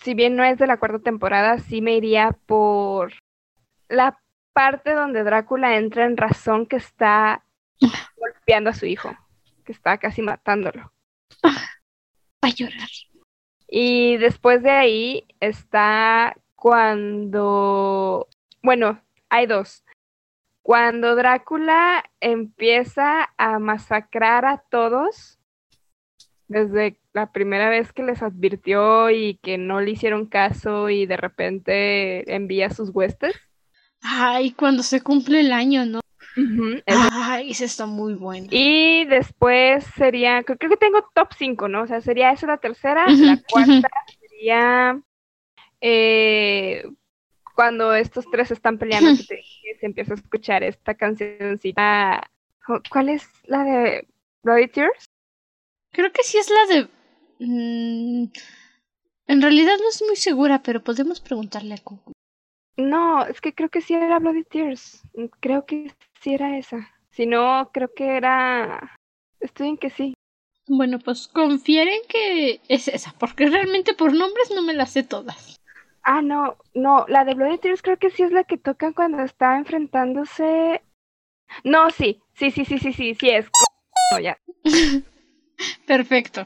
si bien no es de la cuarta temporada, sí me iría por la parte donde Drácula entra en razón que está <laughs> golpeando a su hijo, que está casi matándolo. Va a llorar. Y después de ahí está cuando, bueno, hay dos. Cuando Drácula empieza a masacrar a todos, desde la primera vez que les advirtió y que no le hicieron caso y de repente envía sus huestes. Ay, cuando se cumple el año, ¿no? Ujú, esa Ay, ese está muy bueno. Y después sería, creo, creo que tengo top 5, ¿no? O sea, sería esa la tercera, la cuarta sería eh, cuando estos tres están peleando, que te se empieza a escuchar esta cancioncita. ¿Cuál es la de Bloody Tears? Creo que sí es la de... mm, en realidad no estoy muy segura, pero podemos preguntarle a Cucu. No, es que creo que sí era Bloody Tears. Creo que sí era esa. Si no, creo que era... Estoy en que sí. Bueno, pues confieren que es esa, porque realmente por nombres no me las sé todas. Ah, no, no, la de Bloody Tears creo que sí es la que tocan cuando está enfrentándose. No, sí, sí, sí, sí, sí, sí, sí es. No, ya. <laughs> <laughs> Perfecto.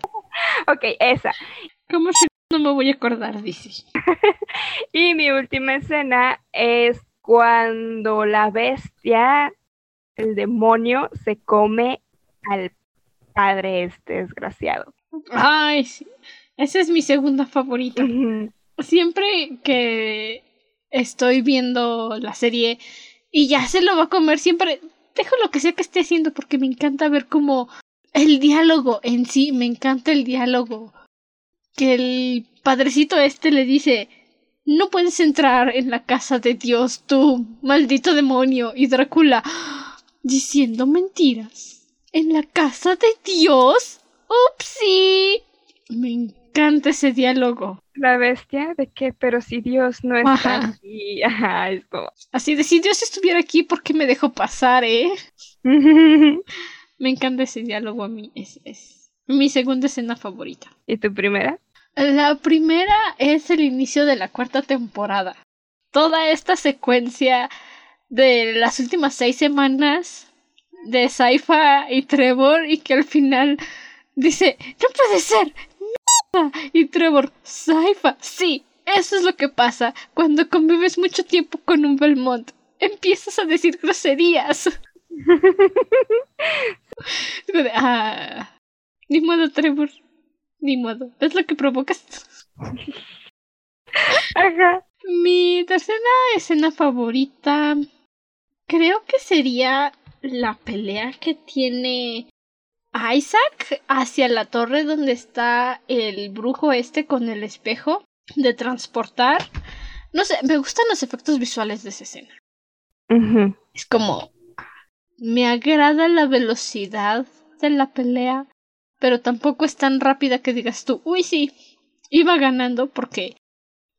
Ok, esa. ¿Cómo si no me voy a acordar? Dice. <laughs> Y mi última escena es cuando la bestia, el demonio, se come al padre este desgraciado. Ay, sí. Esa es mi segunda favorita. Siempre que estoy viendo la serie y ya se lo va a comer, siempre dejo lo que sea que esté haciendo porque me encanta ver como el diálogo en sí, me encanta el diálogo. Que el padrecito este le dice, no puedes entrar en la casa de Dios, tú, maldito demonio, y Drácula, diciendo mentiras. en la casa de Dios. ¡Upsi! Me encanta ese diálogo. La bestia de que, pero si Dios no está aquí, <laughs> Ajá, es como... Así de si Dios estuviera aquí, ¿por qué me dejó pasar, eh? <laughs> me encanta ese diálogo a mí, es, es mi segunda escena favorita. ¿Y tu primera? La primera es el inicio de la cuarta temporada. Toda esta secuencia de las últimas seis semanas de Saifa y Trevor y que al final dice, no puede ser. Y Trevor, Saifa, sí, eso es lo que pasa cuando convives mucho tiempo con un Belmont. Empiezas a decir groserías. <laughs> <laughs> ah, ni modo, Trevor. Ni modo. Es lo que provocas. <laughs> Mi tercera escena favorita creo que sería la pelea que tiene Isaac hacia la torre donde está el brujo este con el espejo de transportar. No sé, me gustan los efectos visuales de esa escena. Es como... Me agrada la velocidad de la pelea, pero tampoco es tan rápida que digas tú, uy sí, iba ganando porque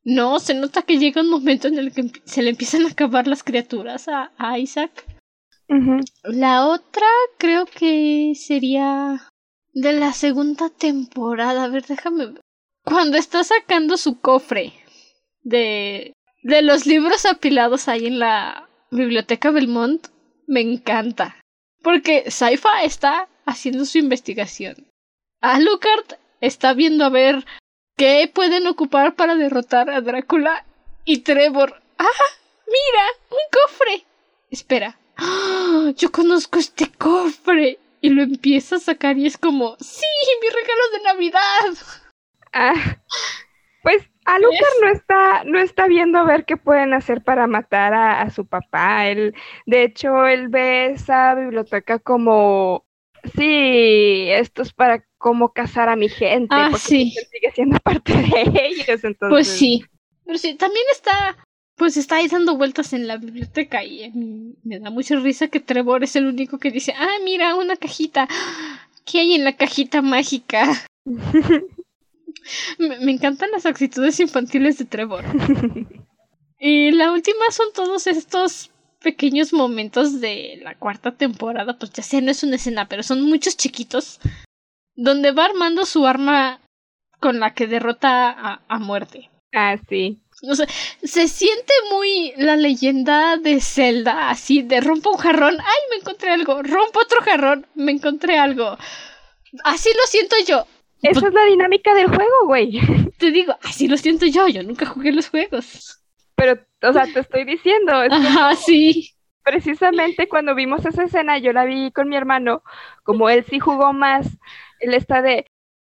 no, se nota que llega un momento en el que se le empiezan a acabar las criaturas a, Isaac. La otra creo que sería de la segunda temporada. A ver, déjame ver. Cuando está sacando su cofre de, de los libros apilados ahí en la biblioteca Belmont, me encanta. Porque Saifa está haciendo su investigación. Alucard está viendo a ver ¿Qué pueden ocupar para derrotar a Drácula y Trevor? ¡Ah! ¡Mira! ¡Un cofre! Espera. ¡Ah! Yo conozco este cofre. Y lo empieza a sacar y es como, ¡Sí! ¡Mi regalo de Navidad! Ah, pues Alucard no está, no está viendo a ver qué pueden hacer para matar a, a, su papá. Él, de hecho, él ve esa biblioteca como sí, esto es para cómo casar a mi gente, ah, porque sí. sigue siendo <laughs> parte de ellos, entonces. Pues sí, pero sí, también está, pues está ahí dando vueltas en la biblioteca y me da mucha risa que Trevor es el único que dice, ah, mira, una cajita, <gasps> ¿qué hay en la cajita mágica? <laughs> me, me encantan las actitudes infantiles de Trevor. y la última son todos estos pequeños momentos de la cuarta temporada, pues ya sé, no es una escena, pero son muchos chiquitos, donde va armando su arma con la que derrota a, a muerte. Ah, sí. O sea, se siente muy la leyenda de Zelda, así de rompo un jarrón, ay, me encontré algo, rompo otro jarrón, me encontré algo. Así lo siento yo. Esa es la dinámica del juego, güey. <laughs> Te digo, así lo siento yo, yo nunca jugué los juegos. Pero o sea, te estoy diciendo. Ajá, sí. Precisamente cuando vimos esa escena, yo la vi con mi hermano, como él sí jugó más, él está de,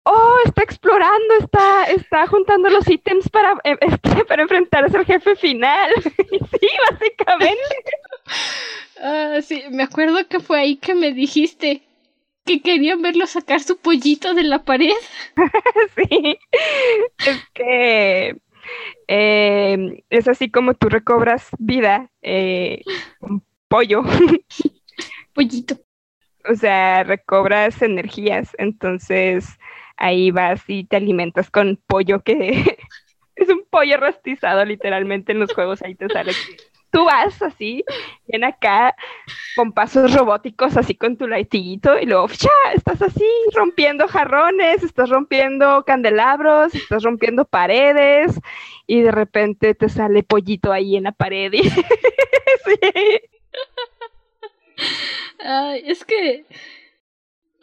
oh, está explorando, está, está juntando los ítems para, eh, <laughs> este, para enfrentarse al jefe final. <laughs> sí, básicamente. Ah, sí, me acuerdo que fue ahí que me dijiste que querían verlo sacar su pollito de la pared. <laughs> sí, es que eh, es así como tú recobras vida eh, con pollo. <laughs> Pollito. O sea, recobras energías, entonces ahí vas y te alimentas con pollo que <laughs> es un pollo rostizado literalmente en los juegos, ahí te sale tú vas así, en acá, con pasos robóticos, así con tu latiguito, y luego, ¡ya! Estás así, rompiendo jarrones, estás rompiendo candelabros, estás rompiendo paredes, y de repente te sale pollito ahí en la pared. Y... <laughs> sí. Ay, es que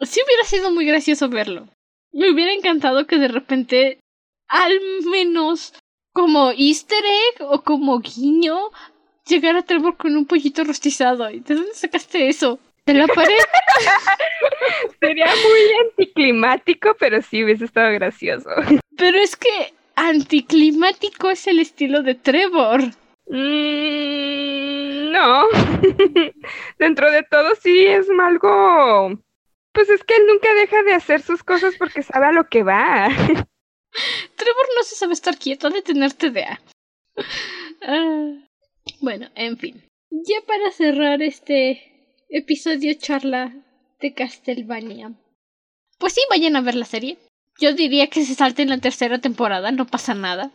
sí hubiera sido muy gracioso verlo. Me hubiera encantado que de repente, al menos como easter egg o como guiño, llegar a Trevor con un pollito rostizado. ¿Y de dónde sacaste eso? ¿De la pared? <laughs> Sería muy anticlimático, pero sí hubiese estado gracioso. Pero es que anticlimático es el estilo de Trevor. Mm, no. <laughs> Dentro de todo sí es algo... Pues es que él nunca deja de hacer sus cosas porque sabe a lo que va. <laughs> Trevor no se sabe estar quieto, de tenerte de ah. Bueno, en fin. Ya para cerrar este episodio charla de Castlevania. Pues sí, vayan a ver la serie. Yo diría que se salte en la tercera temporada, no pasa nada.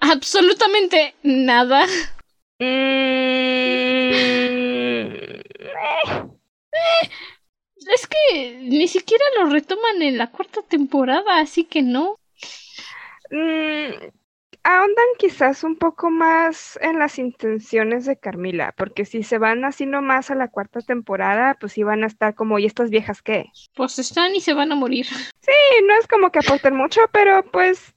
Absolutamente nada. Es que ni siquiera lo retoman en la cuarta temporada, así que no. mm, ahondan quizás un poco más en las intenciones de Carmila, porque si se van así nomás a la cuarta temporada, pues van a estar como, ¿y estas viejas qué? Pues están y se van a morir. <laughs> Sí, no es como que aporten mucho, pero pues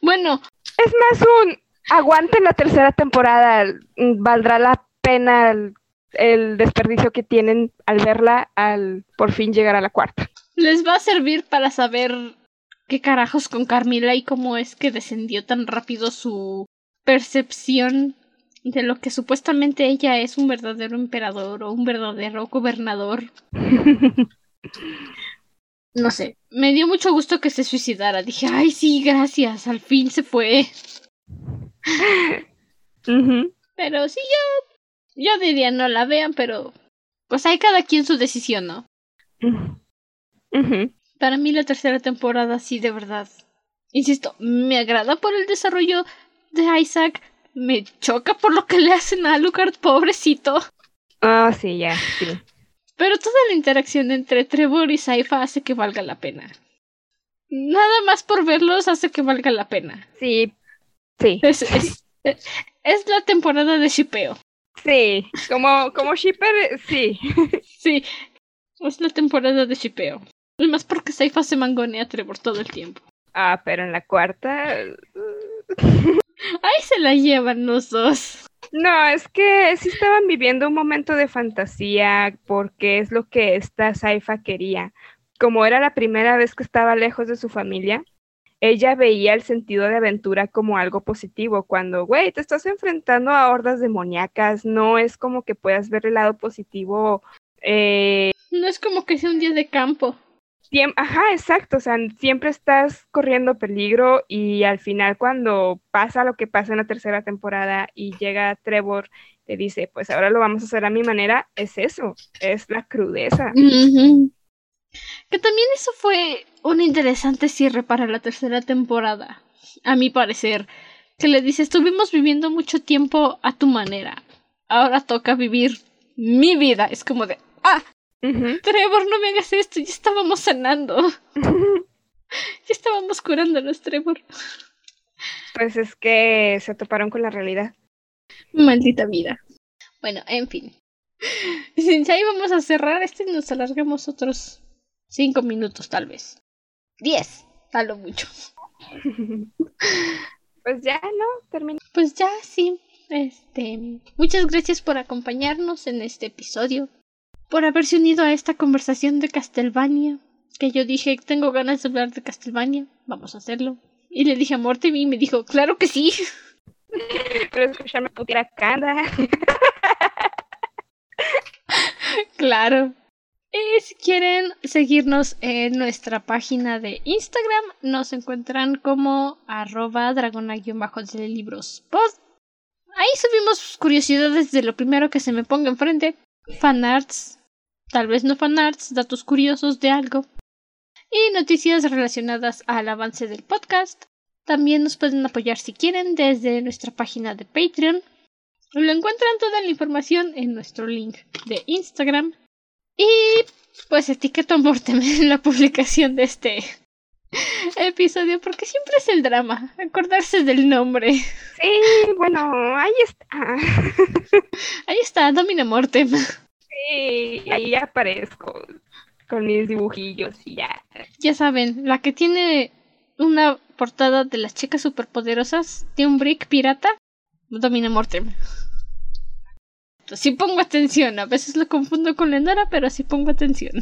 Bueno, es más un aguante la tercera temporada, valdrá la pena el, el desperdicio que tienen al verla, al por fin llegar a la cuarta. les va a servir para saber qué carajos con Carmila y cómo es que descendió tan rápido su percepción de lo que supuestamente ella es un verdadero emperador o un verdadero gobernador. <laughs> No sé, me dio mucho gusto que se suicidara. Dije, ay, sí, gracias, al fin se fue. <laughs> Pero sí, yo, yo diría no la vean, pero pues hay cada quien su decisión, ¿no? Ujú. Para mí la tercera temporada sí, de verdad. Insisto, me agrada por el desarrollo de Isaac. Me choca por lo que le hacen a Alucard, pobrecito. Ah, sí, ya, sí. Pero toda la interacción entre Trevor y Saifa hace que valga la pena. Nada más por verlos hace que valga la pena. Sí, sí, Es, es, es la temporada de shipeo. sí. Como, como shipper, sí. <laughs> Sí, es la temporada de shipeo. Y más porque Saifa se mangonea a Trevor todo el tiempo. Ah, pero en la cuarta. <laughs> Ahí se la llevan los dos. No, es que sí estaban viviendo un momento de fantasía porque es lo que esta Saifa quería. Como era la primera vez que estaba lejos de su familia, ella veía el sentido de aventura como algo positivo. Cuando, güey, te estás enfrentando a hordas demoníacas, no es como que puedas ver el lado positivo. Eh, No es como que sea un día de campo. Ajá, exacto, o sea, siempre estás corriendo peligro y al final cuando pasa lo que pasa en la tercera temporada y llega Trevor, te dice, pues ahora lo vamos a hacer a mi manera, es eso, es la crudeza. Que también eso fue un interesante cierre para la tercera temporada, a mi parecer. Que le dice, estuvimos viviendo mucho tiempo a tu manera. Ahora toca vivir mi vida. Es como de, ah, <laughs> Trevor, no me hagas esto, ya estábamos sanando. <laughs> Ya estábamos curándonos, Trevor. Pues es que se toparon con la realidad. Maldita vida. Bueno, en fin. <laughs> Sin ahí vamos a cerrar este y nos alargamos otros cinco minutos, tal vez. Diez, a lo mucho. Pues ya, ¿no? Terminó. Pues ya, sí. Este. Muchas gracias por acompañarnos en este episodio. Por haberse unido a esta conversación de Castlevania. Que yo dije, tengo ganas de hablar de Castlevania. Vamos a hacerlo. Y le dije a Mortemi y me dijo, claro que sí. <laughs> Pero escucharme putear a Kanda. <laughs> Claro. Y si quieren seguirnos en nuestra página de Instagram, nos encuentran como arroba dragona-de libros pod. Ahí subimos curiosidades de lo primero que se me ponga enfrente. Fanarts, tal vez no fanarts, datos curiosos de algo. Y noticias relacionadas al avance del podcast. También nos pueden apoyar si quieren desde nuestra página de Patreon. Lo encuentran toda la información en nuestro link de Instagram. Y pues etiqueto a en <laughs> la publicación de este episodio porque siempre es el drama, acordarse del nombre. Sí, bueno, ahí está. <laughs> Ahí está, Domina Mortem. Sí, ahí aparezco con mis dibujillos y ya. Ya saben, la que tiene una portada de las chicas superpoderosas de un brick pirata, Domina Mortem. Sí pongo atención, a veces lo confundo con Lenora, pero sí pongo atención.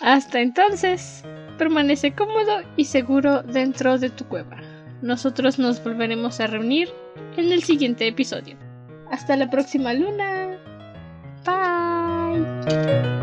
Hasta entonces, permanece cómodo y seguro dentro de tu cueva. Nosotros nos volveremos a reunir en el siguiente episodio. Hasta la próxima luna. Bye.